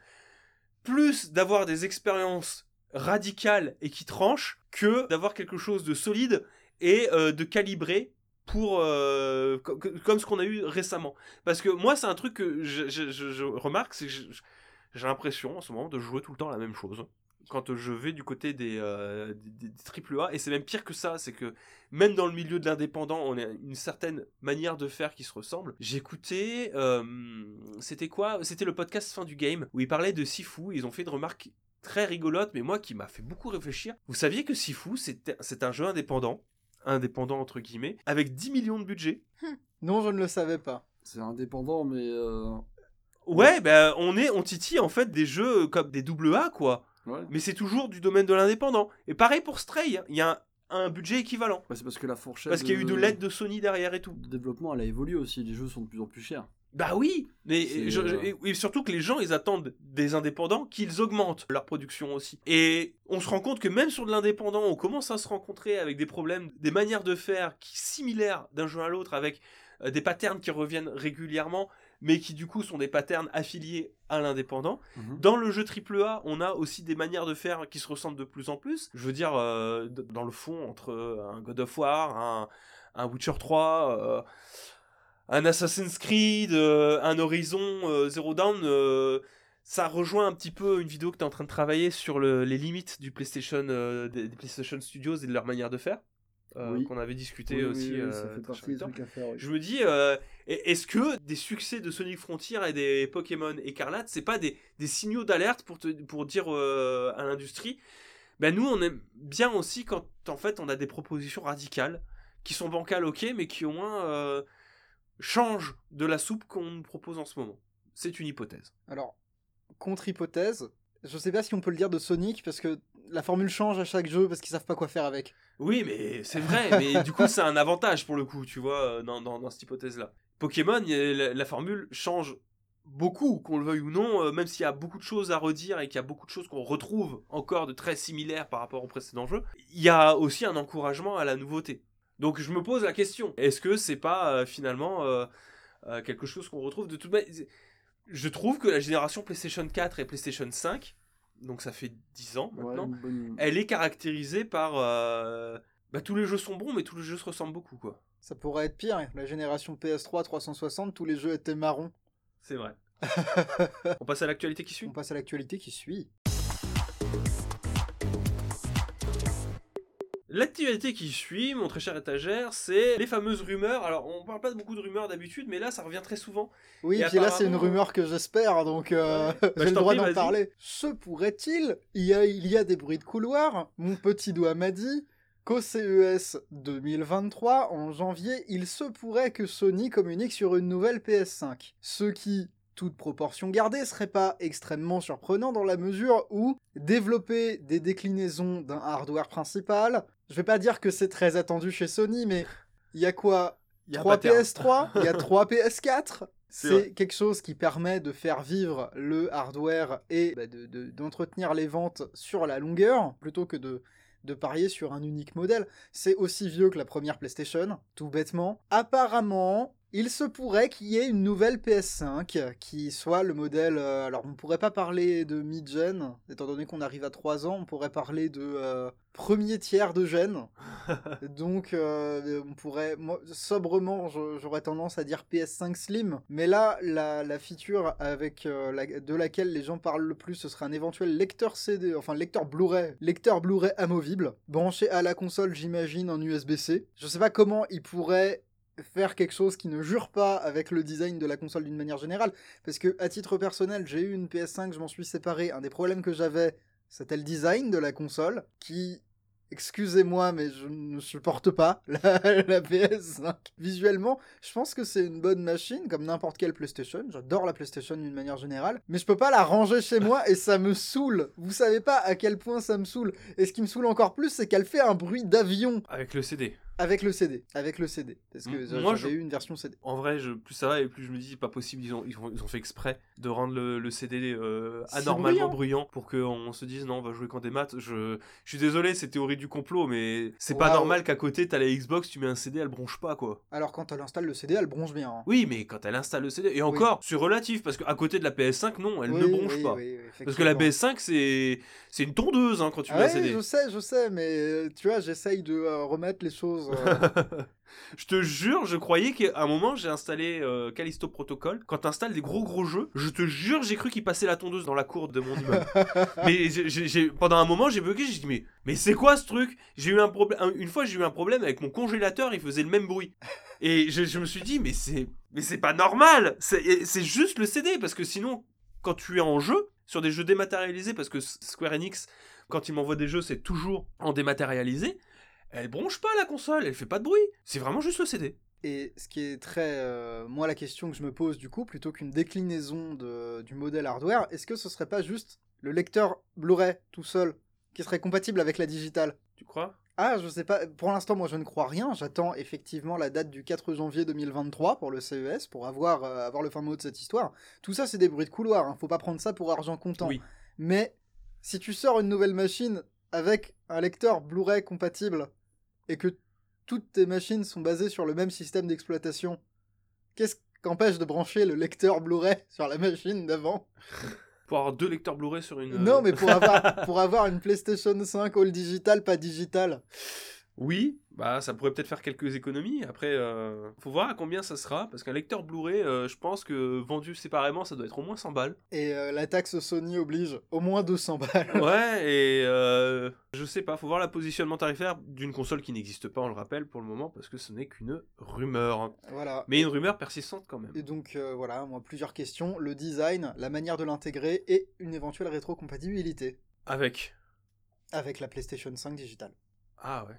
plus d'avoir des expériences radicales et qui tranchent, que d'avoir quelque chose de solide et euh, de calibré pour euh, co- co- comme ce qu'on a eu récemment. Parce que moi, c'est un truc que je, je- remarque, c'est que j'ai l'impression en ce moment de jouer tout le temps la même chose. Quand je vais du côté des, euh, des, des triple A, et c'est même pire que ça, c'est que même dans le milieu de l'indépendant, on a une certaine manière de faire qui se ressemble. J'écoutais, euh, c'était quoi? C'était le podcast Fin du Game, où ils parlaient de Sifu, ils ont fait une remarque très rigolote, mais moi qui m'a fait beaucoup réfléchir. Vous saviez que Sifu, c'est un jeu indépendant, indépendant entre guillemets, avec 10 millions de budget? Non, je ne le savais pas. C'est indépendant, mais. euh, Ouais, ben on est, on titille en fait des jeux comme des double A quoi. Ouais. Mais c'est toujours du domaine de l'indépendant. Et pareil pour Stray, hein. il y a un, un budget équivalent. Ouais, c'est parce que la fourchette. Parce qu'il y a eu de l'aide de Sony derrière et tout. Le développement, elle a évolué aussi. Les jeux sont de plus en plus chers. Bah oui, mais je- euh, et- surtout que les gens ils attendent des indépendants qu'ils augmentent leur production aussi. Et on se rend compte que même sur de l'indépendant, on commence à se rencontrer avec des problèmes, des manières de faire qui similaires d'un jeu à l'autre, avec euh, des patterns qui reviennent régulièrement, mais qui du coup sont des patterns affiliés à l'indépendant. Mhm. Dans le jeu AAA, on a aussi des manières de faire qui se ressemblent de plus en plus. Je veux dire, euh, dans le fond, entre euh, un God of War, un, un Witcher 3, euh, un Assassin's Creed, euh, un Horizon Zero Dawn, ça rejoint un petit peu une vidéo que tu es en train de travailler sur le- les limites du PlayStation, euh, des, des PlayStation Studios et de leur manière de faire. Euh, Oui. qu'on avait discuté Oui, aussi oui, euh, faire. Je me dis, euh, est-ce que des succès de Sonic Frontier et des Pokémon Écarlate, c'est pas des, des signaux d'alerte pour, te, pour dire à l'industrie, ben nous on aime bien aussi quand en fait on a des propositions radicales qui sont bancales ok, mais qui au moins euh, changent de la soupe qu'on nous propose en ce moment. C'est une hypothèse. Alors, contre-hypothèse, je sais pas si on peut le dire de Sonic parce que la formule change à chaque jeu parce qu'ils savent pas quoi faire avec. Oui, mais c'est vrai, mais du coup c'est un avantage pour le coup, tu vois, euh, dans, cette hypothèse-là. Pokémon, la, formule change beaucoup, qu'on le veuille ou non, euh, même s'il y a beaucoup de choses à redire et qu'il y a beaucoup de choses qu'on retrouve encore de très similaires par rapport au précédent jeu, il y a aussi un encouragement à la nouveauté. Donc je me pose la question, est-ce que c'est pas euh, finalement quelque chose qu'on retrouve de toute manière Je trouve que la génération PlayStation 4 et PlayStation 5, donc ça fait 10 ans maintenant, bonne- elle est caractérisée par... euh, bah, tous les jeux sont bons, mais tous les jeux se ressemblent beaucoup, quoi. Ça pourrait être pire. La génération PS3 360, tous les jeux étaient marrons. C'est vrai. On passe à l'actualité qui suit? On passe à l'actualité qui suit. L'actualité qui suit, mon très cher étagère, c'est les fameuses rumeurs. Alors, on parle pas de beaucoup de rumeurs d'habitude, mais là, ça revient très souvent. Oui, Et puis là c'est une rumeur que j'espère, donc euh, Ouais. Bah, j'ai je le droit d'en parler. Se pourrait-il il y, a, il y a des bruits de couloir. Mon petit doigt m'a dit qu'au CES 2023, en janvier, il se pourrait que Sony communique sur une nouvelle PS5. Ce qui, toute proportion gardée, serait pas extrêmement surprenant dans la mesure où développer des déclinaisons d'un hardware principal, je vais pas dire que c'est très attendu chez Sony, mais il y a quoi? Y a un 3 pattern. PS3, il y a 3 PS4. C'est quelque chose qui permet de faire vivre le hardware et bah, de- de- d'entretenir les ventes sur la longueur plutôt que de, de parier sur un unique modèle. C'est aussi vieux que la première PlayStation, tout bêtement. Apparemment, il se pourrait qu'il y ait une nouvelle PS5 qui soit le modèle. euh, alors, on pourrait pas parler de mid-gen, étant donné qu'on arrive à 3 ans, on pourrait parler de euh, premier tiers de gen. Donc, euh, on pourrait, moi, sobrement, j'aurais tendance à dire PS5 Slim. Mais là, la, la feature avec la- de laquelle les gens parlent le plus, ce serait un éventuel lecteur CD, enfin lecteur Blu-ray, lecteur Blu-ray amovible, branché à la console, j'imagine, en USB-C. Je sais pas comment il pourrait faire quelque chose qui ne jure pas avec le design de la console d'une manière générale, parce que à titre personnel, j'ai eu une PS5, je m'en suis séparé. Un des problèmes que j'avais, c'était le design de la console, qui Excusez-moi, mais je ne supporte pas la, la PS5. Visuellement, je pense que c'est une bonne machine, comme n'importe quelle PlayStation. J'adore la PlayStation d'une manière générale. Mais je peux pas la ranger chez moi et ça me saoule. Vous savez pas à quel point ça me saoule. Et ce qui me saoule encore plus, c'est qu'elle fait un bruit d'avion Avec le CD. Avec le CD. Avec le CD. Parce que M- j'avais moi, je- eu une version CD. En vrai, je, plus ça va et plus je me dis, c'est pas possible, ils ont, ils ont, ils ont fait exprès de rendre le, le CD euh, anormalement bruyant. bruyant pour qu'on se dise, non, on va jouer quand des maths. Je, je suis désolé, c'est théorie du complot, mais c'est pas normal qu'à côté, t'as la Xbox, tu mets un CD, elle bronche pas, quoi. Alors quand elle installe le CD, elle bronche bien. hein. Oui, mais quand elle installe le CD, et encore, c'est relatif, parce qu'à côté de la PS5, non, elle Oui, ne bronche oui, pas. oui, Parce que la effectivement. PS5, c'est c'est une tondeuse hein, quand tu Ah mets un ouais, CD. je sais, je sais, mais euh, tu vois, j'essaye de euh, remettre les choses. euh, je te jure, je croyais qu'à un moment j'ai installé euh, Callisto Protocol. Quand t'installes des gros gros jeux, je te jure, j'ai cru qu'il passait la tondeuse dans la cour de mon immeuble. mais j'ai- j'ai- j'ai- pendant un moment, j'ai bugué, j'ai dit mais mais c'est quoi ce truc? J'ai eu un problème. Une fois, j'ai eu un problème avec mon congélateur, il faisait le même bruit. Et je, je me suis dit mais c'est mais c'est pas normal. C'est c'est juste le CD parce que sinon, quand tu es en jeu sur des jeux dématérialisés, parce que Square Enix, quand ils m'envoient des jeux, c'est toujours en dématérialisé. Elle bronche pas la console, elle fait pas de bruit. C'est vraiment juste le CD. Et ce qui est très... euh, moi, la question que je me pose, du coup, plutôt qu'une déclinaison de, du modèle hardware, est-ce que ce serait pas juste le lecteur Blu-ray tout seul, qui serait compatible avec la digitale? Tu crois? Ah, je sais pas. Pour l'instant, moi, je ne crois rien. J'attends effectivement la date du 4 janvier 2023 pour le CES, pour avoir, euh, avoir le fin mot de cette histoire. Tout ça, c'est des bruits de couloir. Hein. Faut pas prendre ça pour argent comptant. Oui. Mais si tu sors une nouvelle machine avec un lecteur Blu-ray compatible et que toutes tes machines sont basées sur le même système d'exploitation, qu'est-ce qu'empêche de brancher le lecteur Blu-ray sur la machine d'avant? Pour avoir deux lecteurs Blu-ray sur une. Non, euh, mais pour avoir, pour avoir une PlayStation 5 all digital, pas digital. Oui, bah ça pourrait peut-être faire quelques économies. Après, euh, faut voir à combien ça sera. Parce qu'un lecteur Blu-ray, euh, je pense que vendu séparément, ça doit être au moins 100 balles. Et euh, la taxe Sony oblige au moins 200 balles. Ouais, et euh, je sais pas, faut voir la positionnement tarifaire d'une console qui n'existe pas, on le rappelle pour le moment, parce que ce n'est qu'une rumeur. voilà. Mais une rumeur persistante quand même. Et donc voilà, moi plusieurs questions, le design, la manière de l'intégrer et une éventuelle rétrocompatibilité Avec. avec la PlayStation 5 digitale. Ah ouais.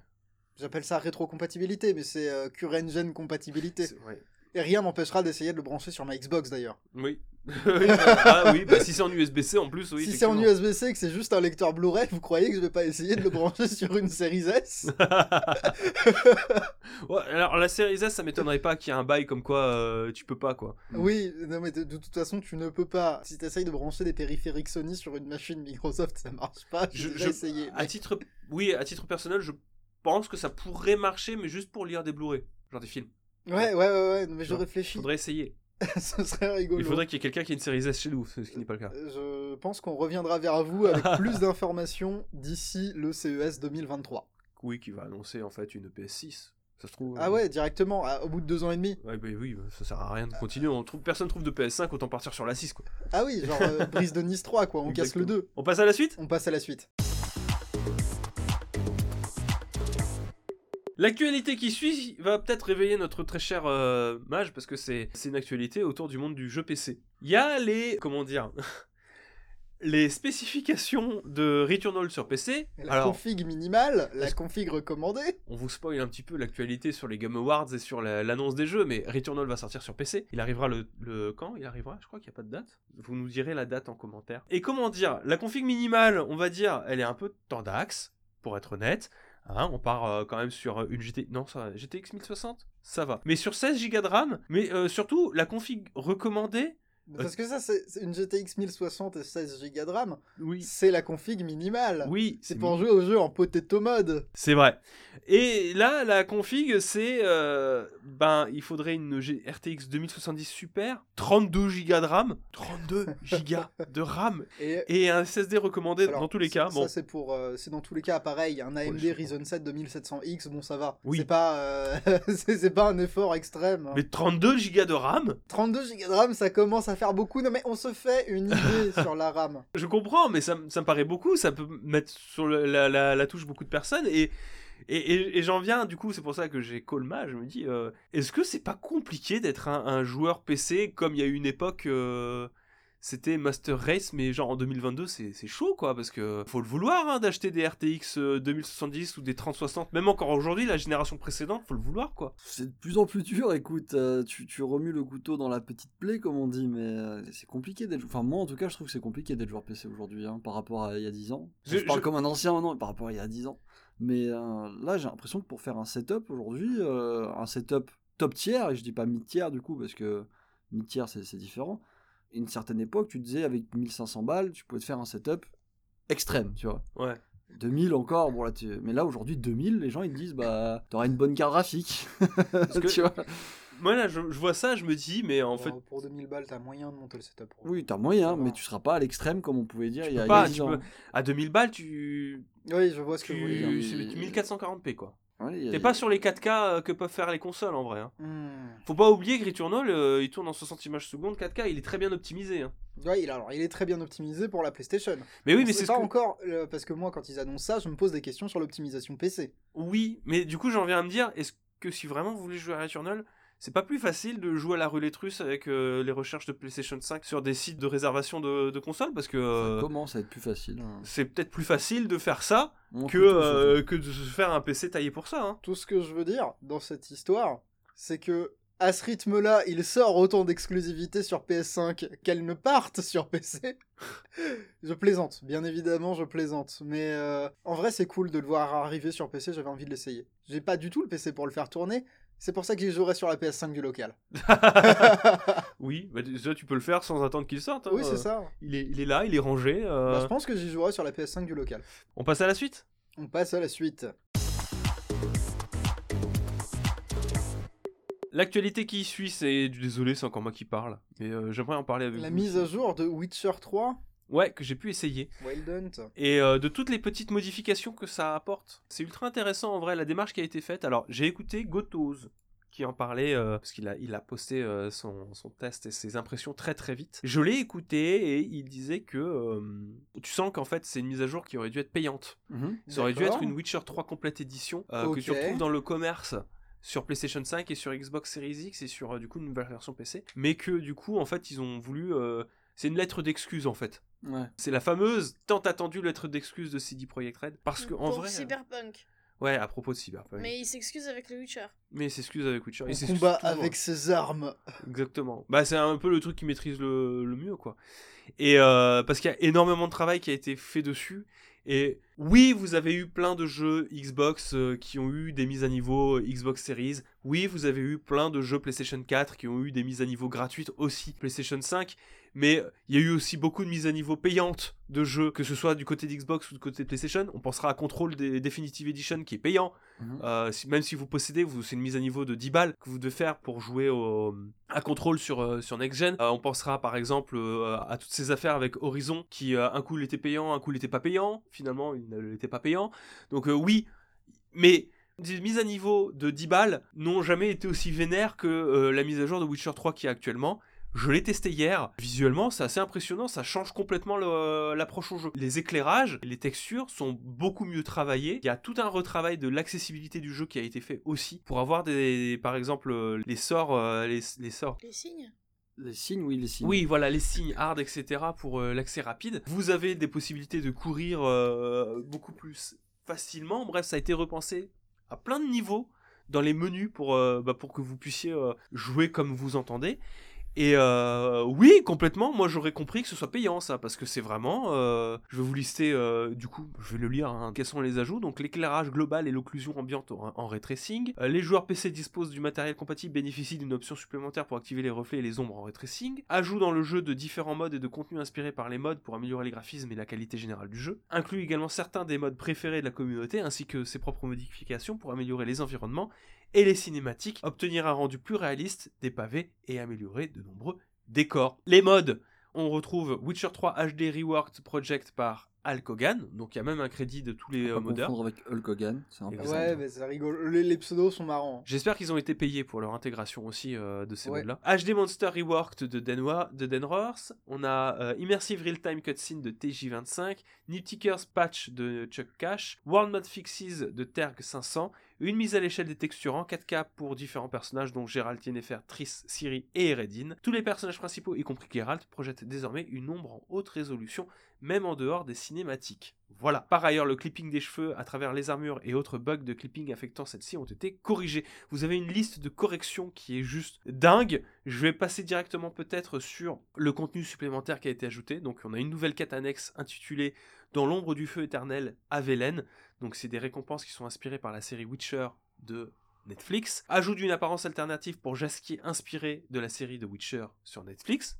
J'appelle ça rétrocompatibilité, mais c'est euh, current gen compatibilité. Ouais. Et rien m'empêchera d'essayer de le brancher sur ma Xbox d'ailleurs. Oui. Oui, bah, ah oui, bah si c'est en USB-C en plus, oui. si c'est en. USB-C et que c'est juste un lecteur Blu-ray, vous croyez que je vais pas essayer de le brancher sur une Series S? Ouais, alors la série S, ça m'étonnerait pas qu'il y ait un bail comme quoi euh, tu peux pas quoi. Oui, non mais de, de toute façon tu ne peux pas. Si tu essayes de brancher des périphériques Sony sur une machine Microsoft, ça marche pas. J'ai Je- déjà je- essayé. À titre, oui, à titre personnel, je pense que ça pourrait marcher, mais juste pour lire des Blu-ray, genre des films. Ouais, ouais, ouais, ouais, mais je Non, réfléchis. Faudrait essayer. Ce serait rigolo. Il faudrait qu'il y ait quelqu'un qui ait une série S chez nous, ce qui n'est pas le cas. Euh, Je pense qu'on reviendra vers vous avec plus d'informations d'ici le CES 2023. Oui, qui va annoncer en fait une PS6. Ça se trouve. Ah euh, ouais, directement, à- au bout de deux ans et demi. Ouais, bah oui, ça sert à rien de continuer. On trouve, personne trouve de PS5, autant partir sur la 6 quoi. Ah oui, genre euh, Brise de Nice 3, quoi, on casse le Exactement. 2. On passe à la suite? On passe à la suite. L'actualité qui suit va peut-être réveiller notre très cher euh, mage parce que c'est une actualité autour du monde du jeu PC. Il y a les comment dire les spécifications de Returnal sur PC. La Alors, config minimale, la config recommandée. on vous spoil un petit peu l'actualité sur les Game Awards et sur la- l'annonce des jeux, mais Returnal va sortir sur PC. Il arrivera le, le- quand Il arrivera? Je crois qu'il n'y a pas de date. Vous nous direz la date en commentaire. Et comment dire? La config minimale, on va dire, elle est un peu tendax, pour être honnête. Hein, on part euh, quand même sur une GT... Non, ça, va. GTX 1060 Ça va. Mais sur 16 Go de RAM, mais euh, surtout, la config recommandée... Parce que ça, c'est une GTX 1060 et 16 Go de RAM. Oui. C'est la config minimale. Oui, C'est pour jouer au jeu en potato mode. C'est vrai. Et là, la config, c'est. euh, ben, il faudrait une G- RTX 2070 Super, 32 Go de RAM, 32 Go de RAM, Et et un SSD recommandé alors, dans tous les cas. Ça, c'est pour. euh, c'est dans tous les cas pareil. Un AMD. Ryzen 7 2700X, bon, ça va. Oui. C'est pas, euh, c'est c'est pas un effort extrême. hein. mais 32 Go de RAM, 32 Go de RAM, ça commence à faire beaucoup. Non, mais on se fait une idée sur la RAM. je comprends, mais ça, me- ça me paraît beaucoup. Ça peut mettre sur le- la, la- la touche beaucoup de personnes. Et, et, et- et j'en viens, du coup, c'est pour ça que j'ai Colma. Je me dis, euh, est-ce que c'est pas compliqué d'être un, un joueur PC comme il y a eu une époque. euh, c'était Master Race, mais genre en 2022, c'est chaud quoi, parce que faut le vouloir hein, d'acheter des RTX euh, 2070 ou des 3060, même encore aujourd'hui, la génération précédente, faut le vouloir quoi. C'est de plus en plus dur, écoute, euh, tu, tu remues le couteau dans la petite plaie, comme on dit, mais euh, c'est compliqué d'être... Enfin, moi, en tout cas, je trouve que c'est compliqué d'être joueur PC aujourd'hui, hein, par rapport à il y a 10 ans. Je- Je, parle je- comme un ancien maintenant, par rapport à il y a 10 ans. Mais euh, là, j'ai l'impression que pour faire un setup aujourd'hui, euh, un setup top tier, et je dis pas mid tier du coup, parce que mid tier, c'est c'est différent. Une certaine époque, tu disais, avec 1500 balles, tu pouvais te faire un setup extrême, tu vois. Ouais. 2000 encore, bon là, tu- mais là aujourd'hui 2000, les gens ils te disent bah t'auras une bonne carte graphique, que- tu vois. Moi là, je, je vois ça, je me dis, mais en fait, Pour- Pour 2000 balles, t'as moyen de monter le setup. Oui, t'as moyen, mais tu seras pas à l'extrême comme on pouvait dire il y a, peux il y a pas, 10 tu ans. peux- à 2000 balles, tu. Oui, je vois ce que vous voulez dire. tu... mais- C'est du 1440p quoi. Ouais, a- T'es pas sur les 4K euh, que peuvent faire les consoles en vrai. hein. Hmm. Faut pas oublier que Returnal, euh, il tourne en 60 images secondes, 4K, il est très bien optimisé. hein. Ouais, il, alors, il est très bien optimisé pour la PlayStation. Mais oui, On mais c'est ce pas que... encore, euh, parce que moi, quand ils annoncent ça, je me pose des questions sur l'optimisation PC. Oui, mais du coup, j'en viens à me dire, est-ce que si vraiment vous voulez jouer à Returnal, c'est pas plus facile de jouer à la roulette russe avec euh, les recherches de PlayStation 5 sur des sites de réservation de, de consoles Parce que Ça euh, commence à être plus facile. hein. c'est peut-être plus facile de faire ça que, euh, que de se faire un PC taillé pour ça. hein. Tout ce que je veux dire dans cette histoire, c'est que à ce rythme-là, il sort autant d'exclusivités sur PS5 qu'elles ne partent sur PC. je plaisante, bien évidemment, je plaisante. Mais euh, en vrai, c'est cool de le voir arriver sur PC, j'avais envie de l'essayer. J'ai pas du tout le PC pour le faire tourner, c'est pour ça que j'y jouerai sur la PS5 du local. oui, bah, déjà tu peux le faire sans attendre qu'il sorte. hein. oui, c'est Euh, ça. Il est, il est là, il est rangé. euh, Bah, je pense que j'y jouerai sur la PS5 du local. On passe à la suite? On passe à la suite. L'actualité qui suit, c'est. Désolé, c'est encore moi qui parle, mais euh, j'aimerais en parler avec La vous mise aussi. à jour de Witcher 3, Ouais, que j'ai pu essayer. Wild Hunt. Et euh, de toutes les petites modifications que ça apporte. C'est ultra intéressant en vrai, la démarche qui a été faite. Alors, j'ai écouté Gotoz qui en parlait, euh, parce qu'il a, il a posté euh, son, son test et ses impressions très très vite. Je l'ai écouté et il disait que euh, tu sens qu'en fait c'est une mise à jour qui aurait dû être payante. Mhm. Ça aurait dû être une Witcher 3 complète édition euh, Ok. que tu retrouves dans le commerce sur PlayStation 5 et sur Xbox Series X et sur euh, du coup une nouvelle version PC. Mais que du coup en fait ils ont voulu... euh, c'est une lettre d'excuse en fait. Ouais. C'est la fameuse tant attendue lettre d'excuse de CD Projekt Red. Parce que en pour vrai... euh, Cyberpunk. Ouais, à propos de Cyberpunk. Mais, Mais il s'excuse avec le Witcher. il s'excuse avec Witcher. Il combat avec ses armes. Exactement. Bah, c'est un peu le truc qui maîtrise le, le mieux, quoi. Et euh, parce qu'il y a énormément de travail qui a été fait dessus. Et oui, vous avez eu plein de jeux Xbox euh, qui ont eu des mises à niveau Xbox Series. Oui, vous avez eu plein de jeux PlayStation 4 qui ont eu des mises à niveau gratuites aussi PlayStation 5. Mais il y a eu aussi beaucoup de mises à niveau payantes de jeux, que ce soit du côté d'Xbox ou du côté de PlayStation. On pensera à Control des Definitive Edition qui est payant. Mhm. Euh, si- même si vous possédez, vous, c'est une mise à niveau de 10 balles que vous devez faire pour jouer au, à Control sur, euh, sur Next Gen. Euh, on pensera par exemple euh, à toutes ces affaires avec Horizon qui euh, un coup il était payant, un coup il était pas payant. Finalement, il n'était pas payant. Donc euh, oui, mais des mises à niveau de 10 balles n'ont jamais été aussi vénères que euh, la mise à jour de Witcher 3 qui est actuellement. Je l'ai testé hier. Visuellement, c'est assez impressionnant. Ça change complètement l'approche au jeu. Les éclairages, les textures sont beaucoup mieux travaillés. Il y a tout un retravail de l'accessibilité du jeu qui a été fait aussi pour avoir des, par exemple, euh, les sorts, euh, les, les sorts. Les signes? Les signes, oui, les signes. Oui, voilà, les signes hard, etc. pour euh, l'accès rapide. Vous avez des possibilités de courir euh, beaucoup plus facilement. Bref, ça a été repensé à plein de niveaux dans les menus pour, euh, bah, pour que vous puissiez euh, jouer comme vous entendez. Et euh, oui, complètement, moi j'aurais compris que ce soit payant ça, parce que c'est vraiment... euh, je vais vous lister, euh, du coup, je vais le lire, hein, quels sont les ajouts. Donc l'éclairage global et l'occlusion ambiante en, en ray tracing. Les joueurs PC disposent du matériel compatible, bénéficient d'une option supplémentaire pour activer les reflets et les ombres en ray tracing. Ajout dans le jeu de différents modes et de contenus inspirés par les modes pour améliorer les graphismes et la qualité générale du jeu. Inclut également certains des modes préférés de la communauté, ainsi que ses propres modifications pour améliorer les environnements et les cinématiques, obtenir un rendu plus réaliste des pavés et améliorer de nombreux décors. Les modes, on retrouve Witcher 3 HD Reworked Project par Hulk Hogan, donc il y a même un crédit de tous les euh, modeurs. confondre avec Hulk Hogan. C'est un peu. Ouais, mais ça rigole. Les, les pseudos sont marrants. J'espère qu'ils ont été payés pour leur intégration aussi euh, de ces Ouais. modes-là. HD Monster Reworked de, Denwa, de Denrors. On a euh, Immersive Real-Time Cutscene de TJ25. Niptickers Patch de Chuck Cash. World Mode Fixes de Terg 500. Une mise à l'échelle des textures en 4K pour différents personnages dont Geralt, Yennefer, Triss, Ciri et Eredin. Tous les personnages principaux, y compris Geralt, projettent désormais une ombre en haute résolution, même en dehors des cinématiques. Voilà. Par ailleurs, le clipping des cheveux à travers les armures et autres bugs de clipping affectant celle-ci ont été corrigés. Vous avez une liste de corrections qui est juste dingue. Je vais passer directement peut-être sur le contenu supplémentaire qui a été ajouté. Donc on a une nouvelle quête annexe intitulée Dans l'ombre du feu éternel à Velen. Donc c'est des récompenses qui sont inspirées par la série Witcher de Netflix. Ajout d'une apparence alternative pour Jaskier inspiré de la série de Witcher sur Netflix.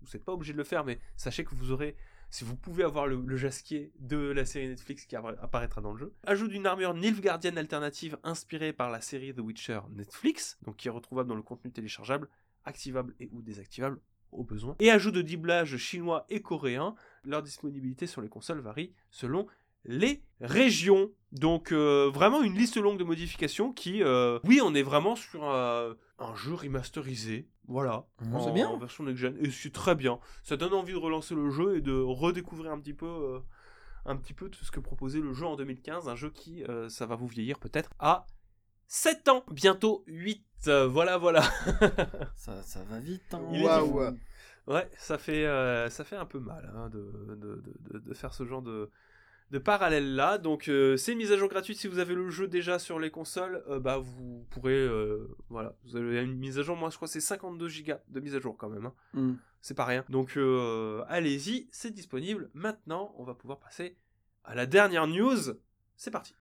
Vous n'êtes pas obligé de le faire, mais sachez que vous aurez si vous pouvez avoir le, le jasquier de la série Netflix qui appara- apparaîtra dans le jeu. Ajout d'une armure Nilfgaardienne alternative inspirée par la série The Witcher Netflix, donc qui est retrouvable dans le contenu téléchargeable, activable et ou désactivable au besoin. Et ajout de doublage chinois et coréen. Leur disponibilité sur les consoles varie selon les régions. Donc euh, vraiment une liste longue de modifications qui, euh, oui, on est vraiment sur un, un jeu remasterisé. Voilà, Mmh, c'est bien. en version next gen. Et c'est très bien. Ça donne envie de relancer le jeu et de redécouvrir un petit peu, euh, un petit peu tout ce que proposait le jeu en 2015. Un jeu qui, euh, ça va vous vieillir peut-être à 7 ans, bientôt 8. Euh, voilà, voilà. Ça, ça va vite. Hein. Waouh. Ouais, ça fait, euh, ça fait un peu mal hein, de- de- de faire ce genre de, de parallèle là. Donc euh, c'est une mise à jour gratuite. Si vous avez le jeu déjà sur les consoles, euh, bah vous pourrez, euh, voilà, vous avez une mise à jour. Moi je crois que c'est 52 gigas de mise à jour quand même. hein. Hmm. C'est pas rien. Donc allez-y, c'est disponible. Maintenant, on va pouvoir passer à la dernière news. C'est parti.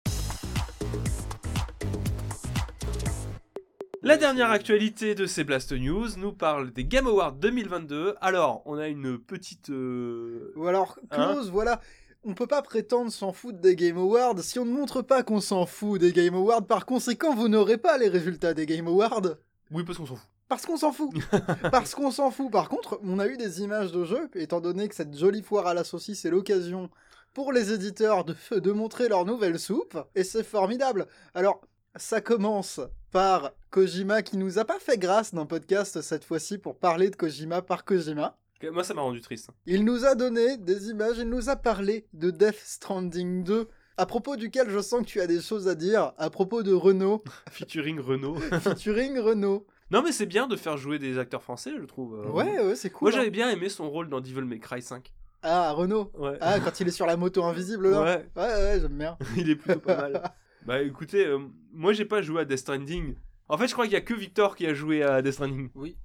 La dernière actualité de ces Blast News nous parle des Game Awards 2022. Alors, on a une petite... Ou alors, Hein close, voilà. On peut pas prétendre s'en foutre des Game Awards si on ne montre pas qu'on s'en fout des Game Awards. Par conséquent, vous n'aurez pas les résultats des Game Awards. Oui, parce qu'on s'en fout. Parce qu'on s'en fout. Parce qu'on s'en fout. Par contre, on a eu des images de jeux, étant donné que cette jolie foire à la saucisse est l'occasion pour les éditeurs de, de montrer leur nouvelle soupe, et c'est formidable. Alors, ça commence par Kojima qui nous a pas fait grâce d'un podcast cette fois-ci pour parler de Kojima par Kojima. Moi, ça m'a rendu triste. Il nous a donné des images, il nous a parlé de Death Stranding 2, à propos duquel je sens que tu as des choses à dire, à propos de Renault, Featuring Renault. featuring Renault. non, mais c'est bien de faire jouer des acteurs français, je trouve. euh. Ouais, ouais, c'est cool. Moi, hein. j'avais bien aimé son rôle dans Devil May Cry 5. Ah, Renault. Ouais. Ah, quand il est sur la moto invisible, là. ouais. Ouais, ouais, j'aime bien. il est plutôt pas mal. Bah écoutez, euh, moi j'ai pas joué à Death Stranding. En fait, je crois qu'il y a que Victor qui a joué à Death Stranding. Oui.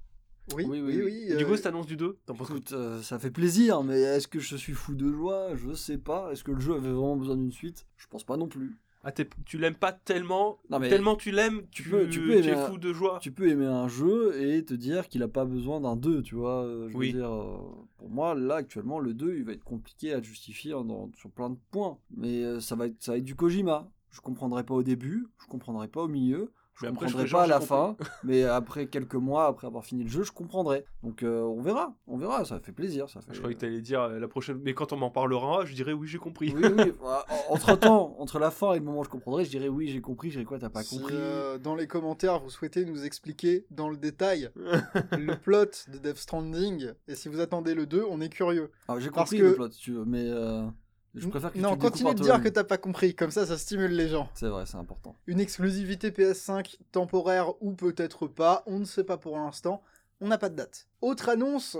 Oui, Oui, oui, oui, oui. Et Du euh, coup, cette annonce du 2, t'en penses quoi Écoute, euh, ça fait plaisir, mais est-ce que je suis fou de joie? Je sais pas. Est-ce que le jeu avait vraiment besoin d'une suite? Je pense pas non plus. Ah, tu l'aimes pas tellement, Non, mais tellement tu l'aimes, tu, tu peux- tu peux aimer un- fou de joie. tu peux aimer un jeu et te dire qu'il a pas besoin d'un 2, tu vois. euh, veux Oui. dire, euh, pour moi, là, actuellement, le 2, il va être compliqué à justifier dans- sur plein de points. Mais euh, ça, va être, ça va être du Kojima. Je comprendrai pas au début, je comprendrai pas au milieu, je je comprendrai pas à la fin, mais après quelques mois, après avoir fini le jeu, je comprendrai. Donc euh, on verra, on verra, ça fait plaisir. Ça fait... Je croyais que t'allais dire euh, la prochaine, mais quand on m'en parlera, je dirais oui, j'ai compris. Oui, oui. entre temps, entre la fin et le moment où je comprendrai, je dirais oui, j'ai compris, je dirais quoi, t'as pas Si, compris. euh, dans les commentaires, vous souhaitez nous expliquer dans le détail le plot de Death Stranding, et si vous attendez le 2, on est curieux. Ah, j'ai compris que- le plot, si tu veux, mais euh, je préfère que non, tu continue de dire que t'as pas compris, comme ça, ça stimule les gens. C'est vrai, c'est important. Une exclusivité PS5 temporaire ou peut-être pas, on ne sait pas pour l'instant, on n'a pas de date. Autre annonce,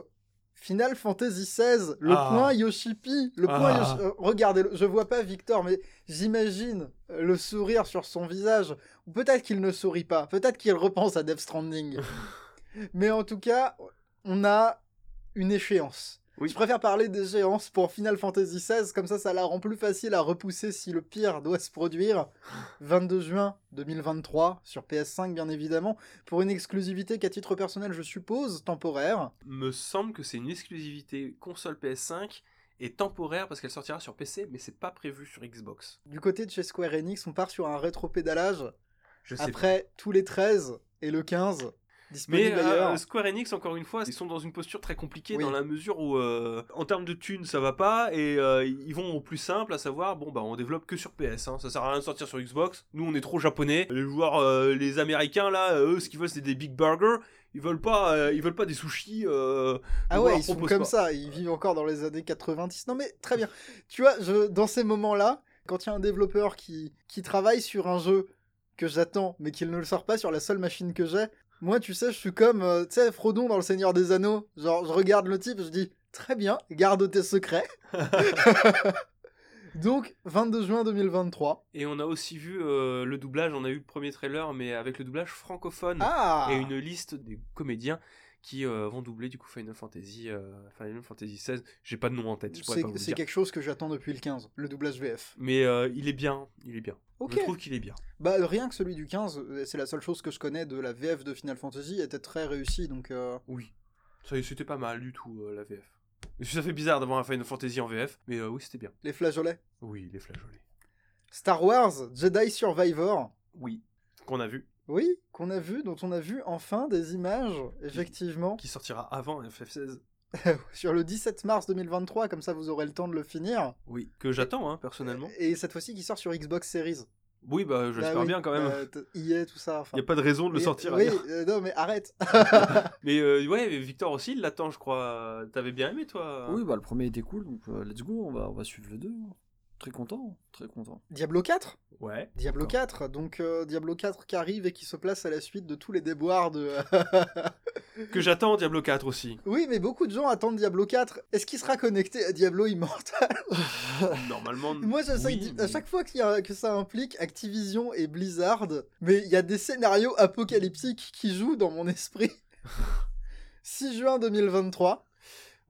Final Fantasy XVI, le Ah. point Yoshipi, le point Ah. Yoshi- euh, regardez, je vois pas Victor, mais j'imagine euh, le sourire sur son visage, ou peut-être qu'il ne sourit pas, peut-être qu'il repense à Death Stranding. mais en tout cas, on a une échéance. Oui. Je préfère parler d'échéance pour Final Fantasy XVI, comme ça ça la rend plus facile à repousser si le pire doit se produire. 22 juin 2023 sur PS5 bien évidemment, pour une exclusivité qu'à titre personnel je suppose temporaire. Me semble que c'est une exclusivité console PS5 et temporaire parce qu'elle sortira sur PC, mais c'est pas prévu sur Xbox. Du côté de chez Square Enix, on part sur un rétro-pédalage Je sais pas. après tous les 13 et le 15 disponibles Mais d'ailleurs. euh, Square Enix, encore une fois, ils sont dans une posture très compliquée Oui. dans la mesure où, euh, en termes de thunes, ça va pas et euh, ils vont au plus simple, à savoir, bon bah on développe que sur PS. hein. Ça sert à rien de sortir sur Xbox. Nous, on est trop japonais. Les joueurs, euh, les Américains là, eux, ce qu'ils veulent, c'est des big burgers. Ils veulent pas, euh, ils veulent pas des sushis. euh, Ah ouais, ils sont comme pas. ça, ils vivent encore dans les années 90. Non mais très bien. Tu vois, je, dans ces moments-là, quand il y a un développeur qui, qui travaille sur un jeu que j'attends, mais qu'il ne le sort pas sur la seule machine que j'ai, moi tu sais, je suis comme, euh, tu sais, Frodon dans Le Seigneur des Anneaux. Genre, je regarde le type, je dis, très bien, garde tes secrets. Donc, 22 juin 2023. Et on a aussi vu euh, le doublage. On a eu le premier trailer, mais avec le doublage francophone. Ah et une liste des comédiens qui euh, vont doubler du coup Final Fantasy euh, Final Fantasy 16 j'ai pas de nom en tête C'est quelque chose que j'attends depuis le 15, le doublage VF. mais euh, il est bien il est bien. Ok. je trouve qu'il est bien. Bah rien que celui du 15, euh, c'est la seule chose que je connais de la VF de Final Fantasy, était très réussi, donc... oui. C'était pas mal du tout la VF ça fait bizarre d'avoir un Final Fantasy en VF mais oui c'était bien. Les flageolets. oui les flageolets. Star Wars Jedi Survivor. oui. Qu'on a vu Oui, qu'on a vu, dont on a vu enfin des images, effectivement, qui sortira avant FF16 sur le 17 mars 2023, comme ça vous aurez le temps de le finir. oui que j'attends hein, personnellement Et cette fois-ci qui sort sur Xbox Series. oui bah j'espère Bah oui, bien quand même bah, t- EA, tout ça. enfin. il y a pas de raison de le Et- sortir Oui, euh, non mais arrête. mais euh, ouais mais Victor aussi il l'attend je crois t'avais bien aimé toi? Oui, bah le premier était cool, donc euh, let's go, on va, on va suivre le 2. Très content, très content. Diablo 4 ouais Diablo 4, donc euh, Diablo 4 qui arrive et qui se place à la suite de tous les déboires de... que j'attends Diablo 4 aussi oui, mais beaucoup de gens attendent Diablo 4. Est-ce qu'il sera connecté à Diablo Immortal? Normalement. Moi, oui, de- à chaque fois qu'il y a- que ça implique Activision et Blizzard, mais il y a des scénarios apocalyptiques qui jouent dans mon esprit. 6 juin 2023.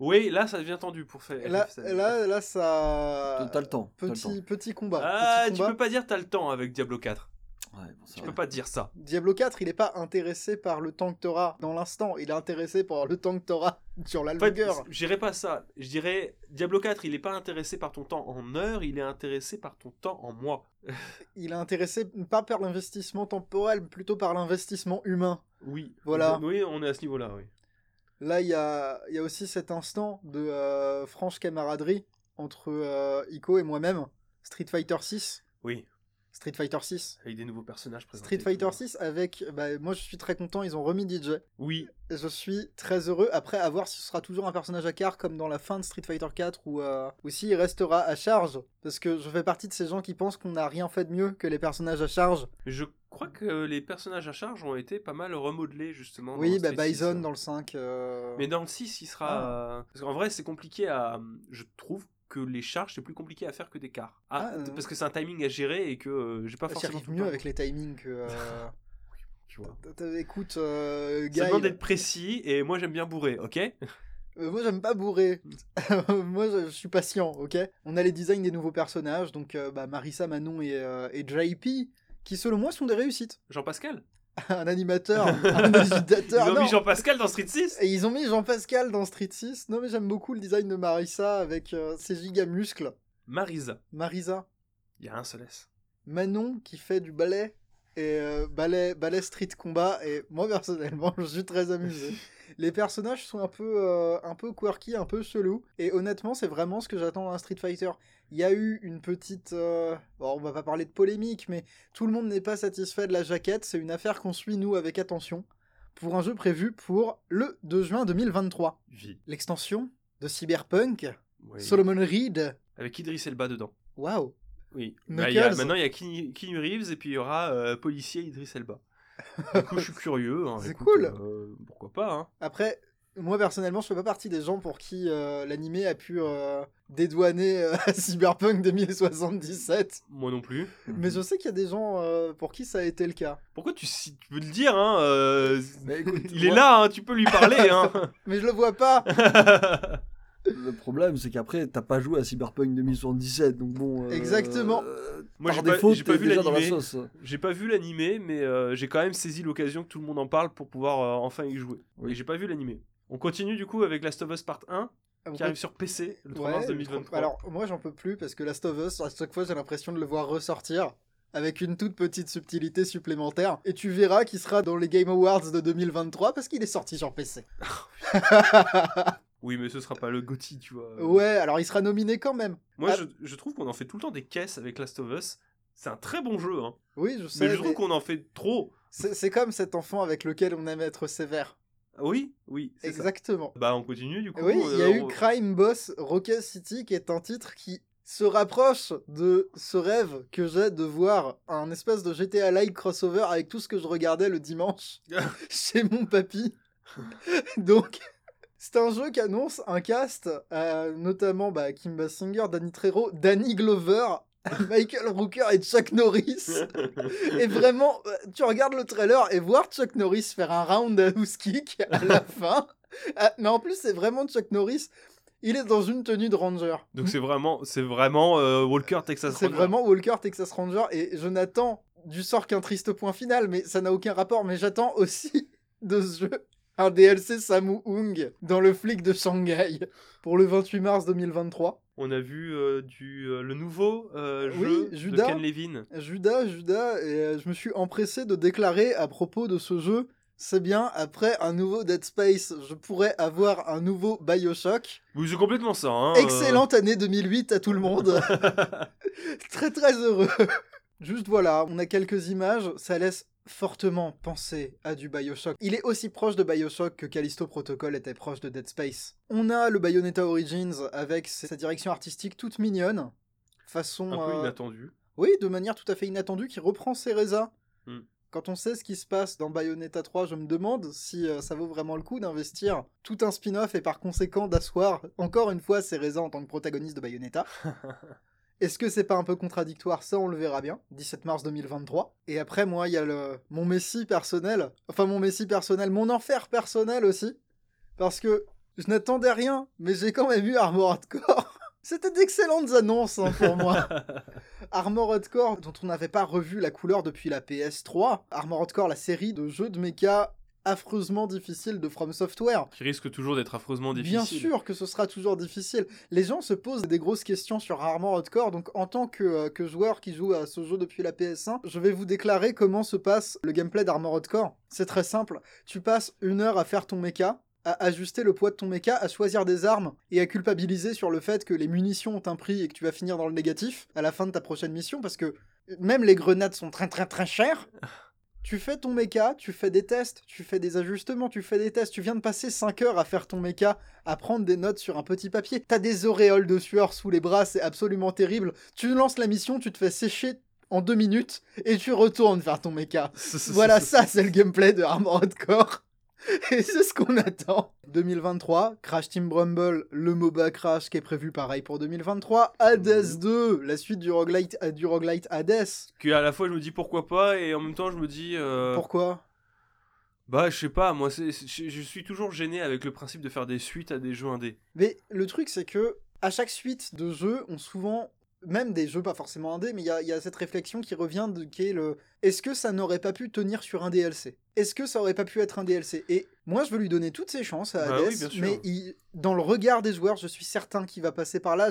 Oui, là, ça devient tendu pour faire. Là, FF16. là, là, ça. T'as le temps. le Petit, temps. petit combat. Ah, petit tu peux pas dire t'as le temps avec Diablo 4. Ouais, bon, peux pas dire ça. Diablo 4, il est pas intéressé par le temps que t'auras dans l'instant, il est intéressé par le temps que t'auras sur la En fait, longueur. je dirais pas ça. Je dirais Diablo 4, il est pas intéressé par ton temps en heures, il est intéressé par ton temps en mois. Il est intéressé pas par l'investissement temporel, plutôt par l'investissement humain. Oui. Voilà. Oui, on est à ce niveau-là, oui. Là, il y a, aussi cet instant de euh, franche camaraderie entre euh, Ico et moi-même. Street Fighter 6. Oui. Street Fighter 6. Avec des nouveaux personnages présentés. Street Fighter tout. 6 avec... Bah, moi, je suis très content, ils ont remis DJ. Oui. Je suis très heureux. Après, à voir si ce sera toujours un personnage à quart comme dans la fin de Street Fighter 4 ou, euh, ou s'il restera à charge. Parce que je fais partie de ces gens qui pensent qu'on n'a rien fait de mieux que les personnages à charge. Je crois que les personnages à charge ont été pas mal remodelés, justement. oui, dans bah, Street 6, Bison dans le 5. euh, Mais dans le 6, il sera. euh, Parce qu'en vrai, c'est compliqué à. Je trouve que les charges, c'est plus compliqué à faire que des quarts. Ah, Ah, euh. parce que c'est un timing à gérer et que euh, j'ai pas J'y forcément. arrive tout le mieux avec les timings que... euh, Tu vois. t- t- Écoute, euh, Ça demande d'être précis et moi j'aime bien bourrer, ok? Euh, moi, j'aime pas bourrer. moi, je, je suis patient, ok? On a les designs des nouveaux personnages, donc euh, bah, Marissa, Manon et, euh, et JP, qui selon moi sont des réussites. Jean-Pascal? un animateur, un agitateur. Ils ont non. mis Jean-Pascal dans Street 6 Et ils ont mis Jean-Pascal dans Street 6. Non, mais j'aime beaucoup le design de Marissa avec euh, ses giga muscles. Marisa. Marisa. Il y a un seul S. Manon qui fait du ballet et euh, ballet, ballet street combat et moi personnellement je suis très amusé. Les personnages sont un peu, euh, un peu quirky, un peu chelou et honnêtement c'est vraiment ce que j'attends d'un Street Fighter. Il y a eu une petite, euh, bon, on va pas parler de polémique mais tout le monde n'est pas satisfait de la jaquette. C'est une affaire qu'on suit nous avec attention pour un jeu prévu pour le 2 juin 2023. Vie. L'extension de Cyberpunk, Oui. Solomon Reed. Avec Idris Elba dedans. Waouh. Oui. Bah, y a- maintenant, il y a Keanu Reeves et puis il y aura euh, policier Idris Elba. Du coup, je suis curieux. hein. C'est cool. euh, pourquoi pas, hein. Après, moi personnellement, je fais pas partie des gens pour qui euh, l'animé a pu euh, dédouaner euh, Cyberpunk 2077. Moi non plus. Mais je sais qu'il y a des gens euh, pour qui ça a été le cas. Pourquoi tu, si tu peux le dire, hein euh, écoute, Il est là, hein, tu peux lui parler, hein. Mais je le vois pas. Le problème, c'est qu'après, t'as pas joué à Cyberpunk 2077, donc bon. euh, Exactement. euh, Moi, par j'ai pas- défaut, j'ai pas vu l'animé. J'ai pas vu l'animé, mais euh, j'ai quand même saisi l'occasion que tout le monde en parle pour pouvoir euh, enfin y jouer. Oui, j'ai pas vu l'animé. On continue du coup avec Last of Us Part 1 qui arrive sur PC le 3 Ouais, mars le 2023. trois- Alors, moi, j'en peux plus parce que Last of Us, à chaque fois, j'ai l'impression de le voir ressortir avec une toute petite subtilité supplémentaire. Et tu verras qu'il sera dans les Game Awards de 2023 parce qu'il est sorti sur PC. Oui, mais ce sera pas le GOTY, tu vois. ouais, alors il sera nominé quand même. Moi, Ah. je, je trouve qu'on en fait tout le temps des caisses avec Last of Us. C'est un très bon jeu, hein. Oui, je sais. Mais je trouve mais qu'on en fait trop. c'est comme cet enfant avec lequel on aime être sévère. Ah Oui, oui, ça. Exactement. Bah, on continue du coup. Oui, il y a euh, eu on- Crime Boss Rocket City qui est un titre qui se rapproche de ce rêve que j'ai de voir un espèce de GTA-like crossover avec tout ce que je regardais le dimanche chez mon papy. Donc, c'est un jeu qui annonce un cast, euh, notamment bah, Kim Basinger, Danny Trejo, Danny Glover, Michael Rooker et Chuck Norris. Et vraiment, euh, tu regardes le trailer et voir Chuck Norris faire un roundhouse kick à la fin. Ah, mais en plus, c'est vraiment Chuck Norris. Il est dans une tenue de ranger. Donc c'est vraiment, c'est vraiment euh, Walker Texas C'est Ranger. vraiment Walker Texas Ranger et je n'attends du sort qu'un triste point final, mais ça n'a aucun rapport. Mais j'attends aussi de ce jeu un DLC Samu Hung dans le flic de Shanghai pour le 28 mars 2023. On a vu euh, du, euh, le nouveau euh, Oui, jeu Judas. de Ken Levin. Judas, Judas, et euh, je me suis empressé de déclarer à propos de ce jeu, c'est bien, après un nouveau Dead Space, je pourrais avoir un nouveau Bioshock. Oui, c'est complètement ça. Hein, Excellente année 2008 à tout le monde. très très heureux. Juste voilà, on a quelques images, ça laisse fortement penser à du Bioshock. Il est aussi proche de Bioshock que Callisto Protocol était proche de Dead Space. On a le Bayonetta Origins avec sa direction artistique toute mignonne, façon... Un peu euh, inattendu. oui, de manière tout à fait inattendue, qui reprend Cereza. Hmm. Quand on sait ce qui se passe dans Bayonetta 3, je me demande si euh, ça vaut vraiment le coup d'investir tout un spin-off et par conséquent d'asseoir encore une fois Cereza en tant que protagoniste de Bayonetta. Est-ce que c'est pas un peu contradictoire? Ça, on le verra bien. 17 mars 2023. Et après, moi, il y a le... mon messie personnel. Enfin, mon messie personnel, mon enfer personnel aussi. Parce que je n'attendais rien, mais j'ai quand même eu Armored Core. C'était d'excellentes annonces hein, pour moi. Armored Core, dont on n'avait pas revu la couleur depuis la PS3. Armored Core, la série de jeux de mecha affreusement difficile de From Software. Qui risque toujours d'être affreusement difficile. Bien sûr que ce sera toujours difficile. Les gens se posent des grosses questions sur Armored Core, donc en tant que, euh, que joueur qui joue à ce jeu depuis la PS1, je vais vous déclarer comment se passe le gameplay d'Armored Core. C'est très simple. Tu passes une heure à faire ton mecha, à ajuster le poids de ton mecha, à choisir des armes et à culpabiliser sur le fait que les munitions ont un prix et que tu vas finir dans le négatif à la fin de ta prochaine mission parce que même les grenades sont très très très chères. Tu fais ton mecha, tu fais des tests, tu fais des ajustements, tu fais des tests, tu viens de passer 5 heures à faire ton mecha, à prendre des notes sur un petit papier, t'as des auréoles de sueur sous les bras, c'est absolument terrible. Tu lances la mission, tu te fais sécher en 2 minutes et tu retournes faire ton mecha. Voilà, ça c'est le gameplay de Armored Core. Et c'est ce qu'on attend. 2023, Crash Team Rumble, le MOBA Crash qui est prévu pareil pour 2023. Hades 2, la suite du roguelite, du roguelite Hades. Que à la fois je me dis pourquoi pas et en même temps je me dis. euh, Pourquoi? Bah, je sais pas, moi, je je suis toujours gêné avec le principe de faire des suites à des jeux indés. Mais le truc, c'est que à chaque suite de jeux, on souvent, même des jeux pas forcément indés, mais il y a, il y a cette réflexion qui revient de qui est le est-ce que ça n'aurait pas pu tenir sur un DLC Est-ce que ça aurait pas pu être un DLC Et moi, je veux lui donner toutes ses chances à Bah Hades, oui, mais il- dans le regard des joueurs, je suis certain qu'il va passer par là.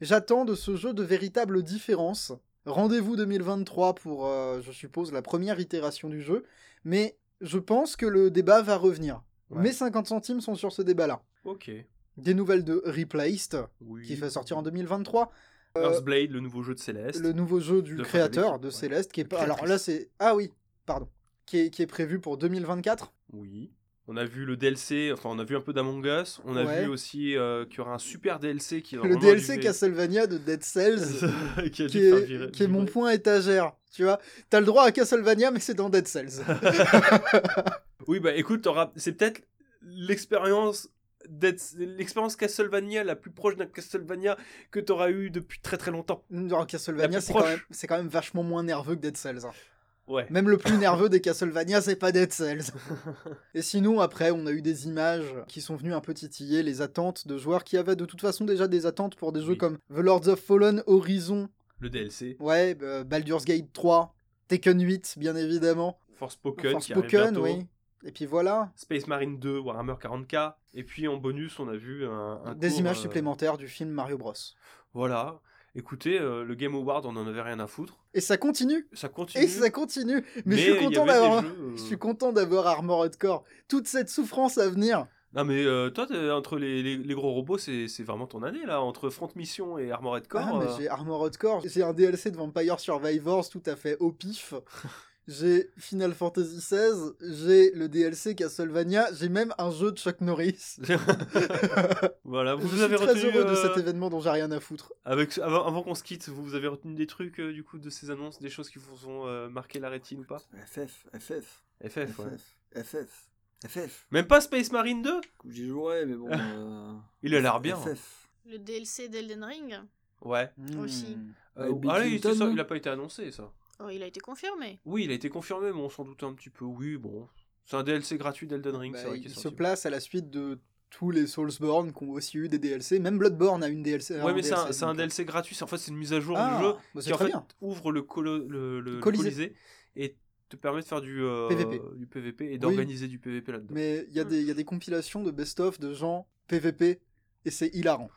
J'attends de ce jeu de véritables différences. Rendez-vous 2023 pour, euh, je suppose, la première itération du jeu, mais je pense que le débat va revenir. Ouais. Mes 50 centimes sont sur ce débat-là Ok. des nouvelles de Replaced, Oui. qui fait sortir en 2023. Euh, Earthblade, le nouveau jeu de Céleste. le nouveau jeu du De créateur de ouais. Céleste, qui est pas. Alors là, c'est. Ah oui, pardon. Qui est, qui est prévu pour 2024. Oui. On a vu le DLC, enfin on a vu un peu d'Among Us, on a Ouais. vu aussi euh, qu'il y aura un super DLC qui est Le DLC du- Castlevania de Dead Cells, qui, est, qui est mon point étagère. Tu vois, t'as le droit à Castlevania, mais c'est dans Dead Cells. Oui, bah écoute, c'est peut-être l'expérience d'être l'expérience Castlevania la plus proche d'un Castlevania que t'auras eu depuis très très longtemps. Dans Castlevania, c'est quand, même, c'est quand même vachement moins nerveux que Dead Cells. hein. Ouais. Même le plus nerveux des Castlevania, c'est pas Dead Cells. Et sinon, après, on a eu des images qui sont venues un peu titiller les attentes de joueurs qui avaient de toute façon déjà des attentes pour des jeux Oui. comme The Lords of Fallen, Horizon, Le DLC, ouais, euh, Baldur's Gate 3, Tekken 8, bien évidemment, Forspoken, qui arrive Forspoken, bientôt, oui. Et puis voilà, Space Marine 2, Warhammer 40k, et puis en bonus on a vu un, un des images euh, supplémentaires du film Mario Bros. Voilà. Écoutez, euh, le Game Award, on en avait rien à foutre. Et ça continue, Ça continue. et ça continue. Mais, mais je suis y content d'avoir, jeux, euh, je suis content d'avoir Armored Core. Toute cette souffrance à venir. Non mais euh, toi, entre les, les- les gros robots, c'est c'est vraiment ton année là, entre Front Mission et Armored Core. Ah, mais euh, j'ai Armored Core, j'ai un DLC de Vampire Survivors tout à fait au pif. J'ai Final Fantasy XVI, j'ai le DLC Castlevania, j'ai même un jeu de Chuck Norris. voilà, vous, je vous suis avez très retenu heureux de euh, cet événement dont j'ai rien à foutre. avec avant, avant qu'on se quitte, vous, vous avez retenu des trucs euh, du coup de ces annonces, des choses qui vous ont euh, marqué la rétine ou pas? FF, FF, FF, ouais. FF, FF. Même pas Space Marine 2 J'y jouerais, mais bon. euh, Il a l'air bien. FF. Le DLC d'Elden Ring, Ouais. Aussi. Hmm. Euh, Avec Bill ah, il, Clinton, c'est ça, là il a pas été annoncé ça. Oh, il a été confirmé. Oui, il a été confirmé, mais on s'en doutait un petit peu. Oui, bon. C'est un DLC gratuit d'Elden Ring, Bah, c'est vrai qu'il il est se place à la suite de tous les Soulsborne qui ont aussi eu des DLC. Même Bloodborne a une DLC. Ouais, mais c'est un, DLC, c'est un donc, euh, DLC gratuit, en fait c'est une mise à jour Ah, du jeu bah, c'est qui en très fait bien. ouvre le, colo- le, le- le Colisée. Colisée et te permet de faire du, euh, PVP. du PVP et d'organiser du PVP là-dedans. Mais il y, a Hmm. des- y a des compilations de best-of de gens PVP et c'est hilarant.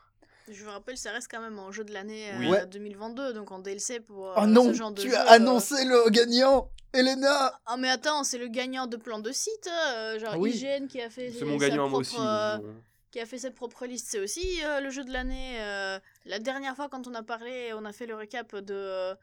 Je vous rappelle, ça reste quand même en jeu de l'année euh, Oui. Ouais. 2022, donc en DLC pour euh, oh non, ce genre de tu jeu, as euh, annoncé le gagnant Elena Ah mais attends, c'est le gagnant de plan de site, euh, genre Ah oui. IGN qui a fait C'est mon sa gagnant propre, aussi. euh, qui a fait sa propre liste. C'est aussi euh, le jeu de l'année. euh, la dernière fois, quand on a parlé, on a fait le récap de euh,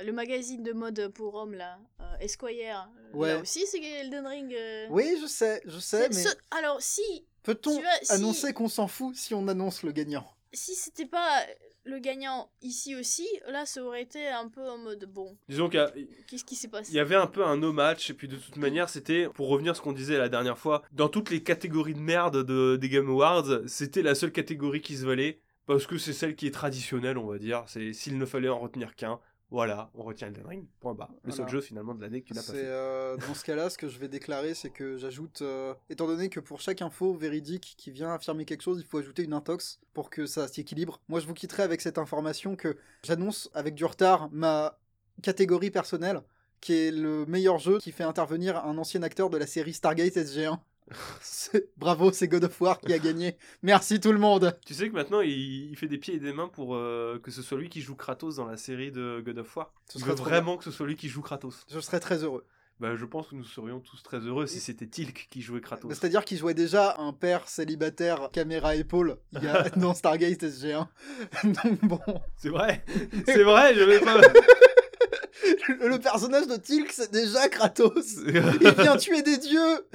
le magazine de mode pour hommes, là, euh, Esquire. Ouais. Là aussi, c'est Elden Ring. euh, Oui, je sais, je sais, mais ce- Alors, si, peut-on si- annoncer qu'on s'en fout si on annonce le gagnant? Si c'était pas le gagnant ici aussi, là, ça aurait été un peu en mode bon, Disons qu'il qu'est-ce qui s'est passé? il y avait un peu un no match et puis de toute manière c'était pour revenir à ce qu'on disait la dernière fois dans toutes les catégories de merde de, des Game Awards c'était la seule catégorie qui se valait parce que c'est celle qui est traditionnelle on va dire c'est s'il ne fallait en retenir qu'un voilà on retient Elden Ring point barre le seul jeu finalement de l'année que tu n'as pas fait euh, dans ce cas-là, ce que je vais déclarer, c'est que j'ajoute, euh, étant donné que pour chaque info véridique qui vient affirmer quelque chose, il faut ajouter une intox pour que ça s'équilibre. Moi, je vous quitterai avec cette information que j'annonce avec du retard ma catégorie personnelle, qui est le meilleur jeu qui fait intervenir un ancien acteur de la série Stargate SG1. Bravo, c'est God of War qui a gagné. Merci tout le monde. tu sais que maintenant il, il fait des pieds et des mains pour euh, que ce soit lui qui joue Kratos dans la série de God of War Ce serait vraiment que ce soit lui qui joue Kratos Je serais très heureux. bah je pense que nous serions tous très heureux si c'était Tilk qui jouait Kratos C'est-à-dire qu'il jouait déjà un père célibataire caméra épaule il y a, dans Stargate SG1. Donc bon, c'est vrai c'est vrai je vais pas le personnage de Tilk c'est déjà Kratos. Il vient tuer des dieux.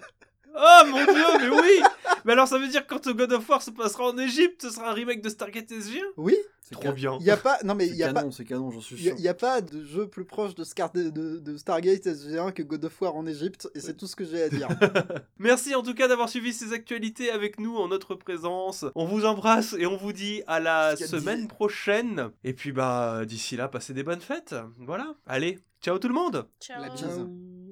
Oh mon dieu, mais oui Mais alors ça veut dire que quand God of War se passera en Égypte, ce sera un remake de Stargate SG1 Oui, C'est Trop bien. il y a pas non mais il y a pas canon, c'est canon, j'en suis il y a- sûr. il y a pas de jeu plus proche de, Scar- de, de- de Stargate SG1 que God of War en Égypte et c'est tout ce que j'ai à dire. Merci en tout cas d'avoir suivi ces actualités avec nous en notre présence. On vous embrasse et on vous dit à la semaine dit. prochaine. Et puis bah d'ici là, passez des bonnes fêtes. Voilà. Allez, ciao tout le monde Ciao. La bise. Ciao.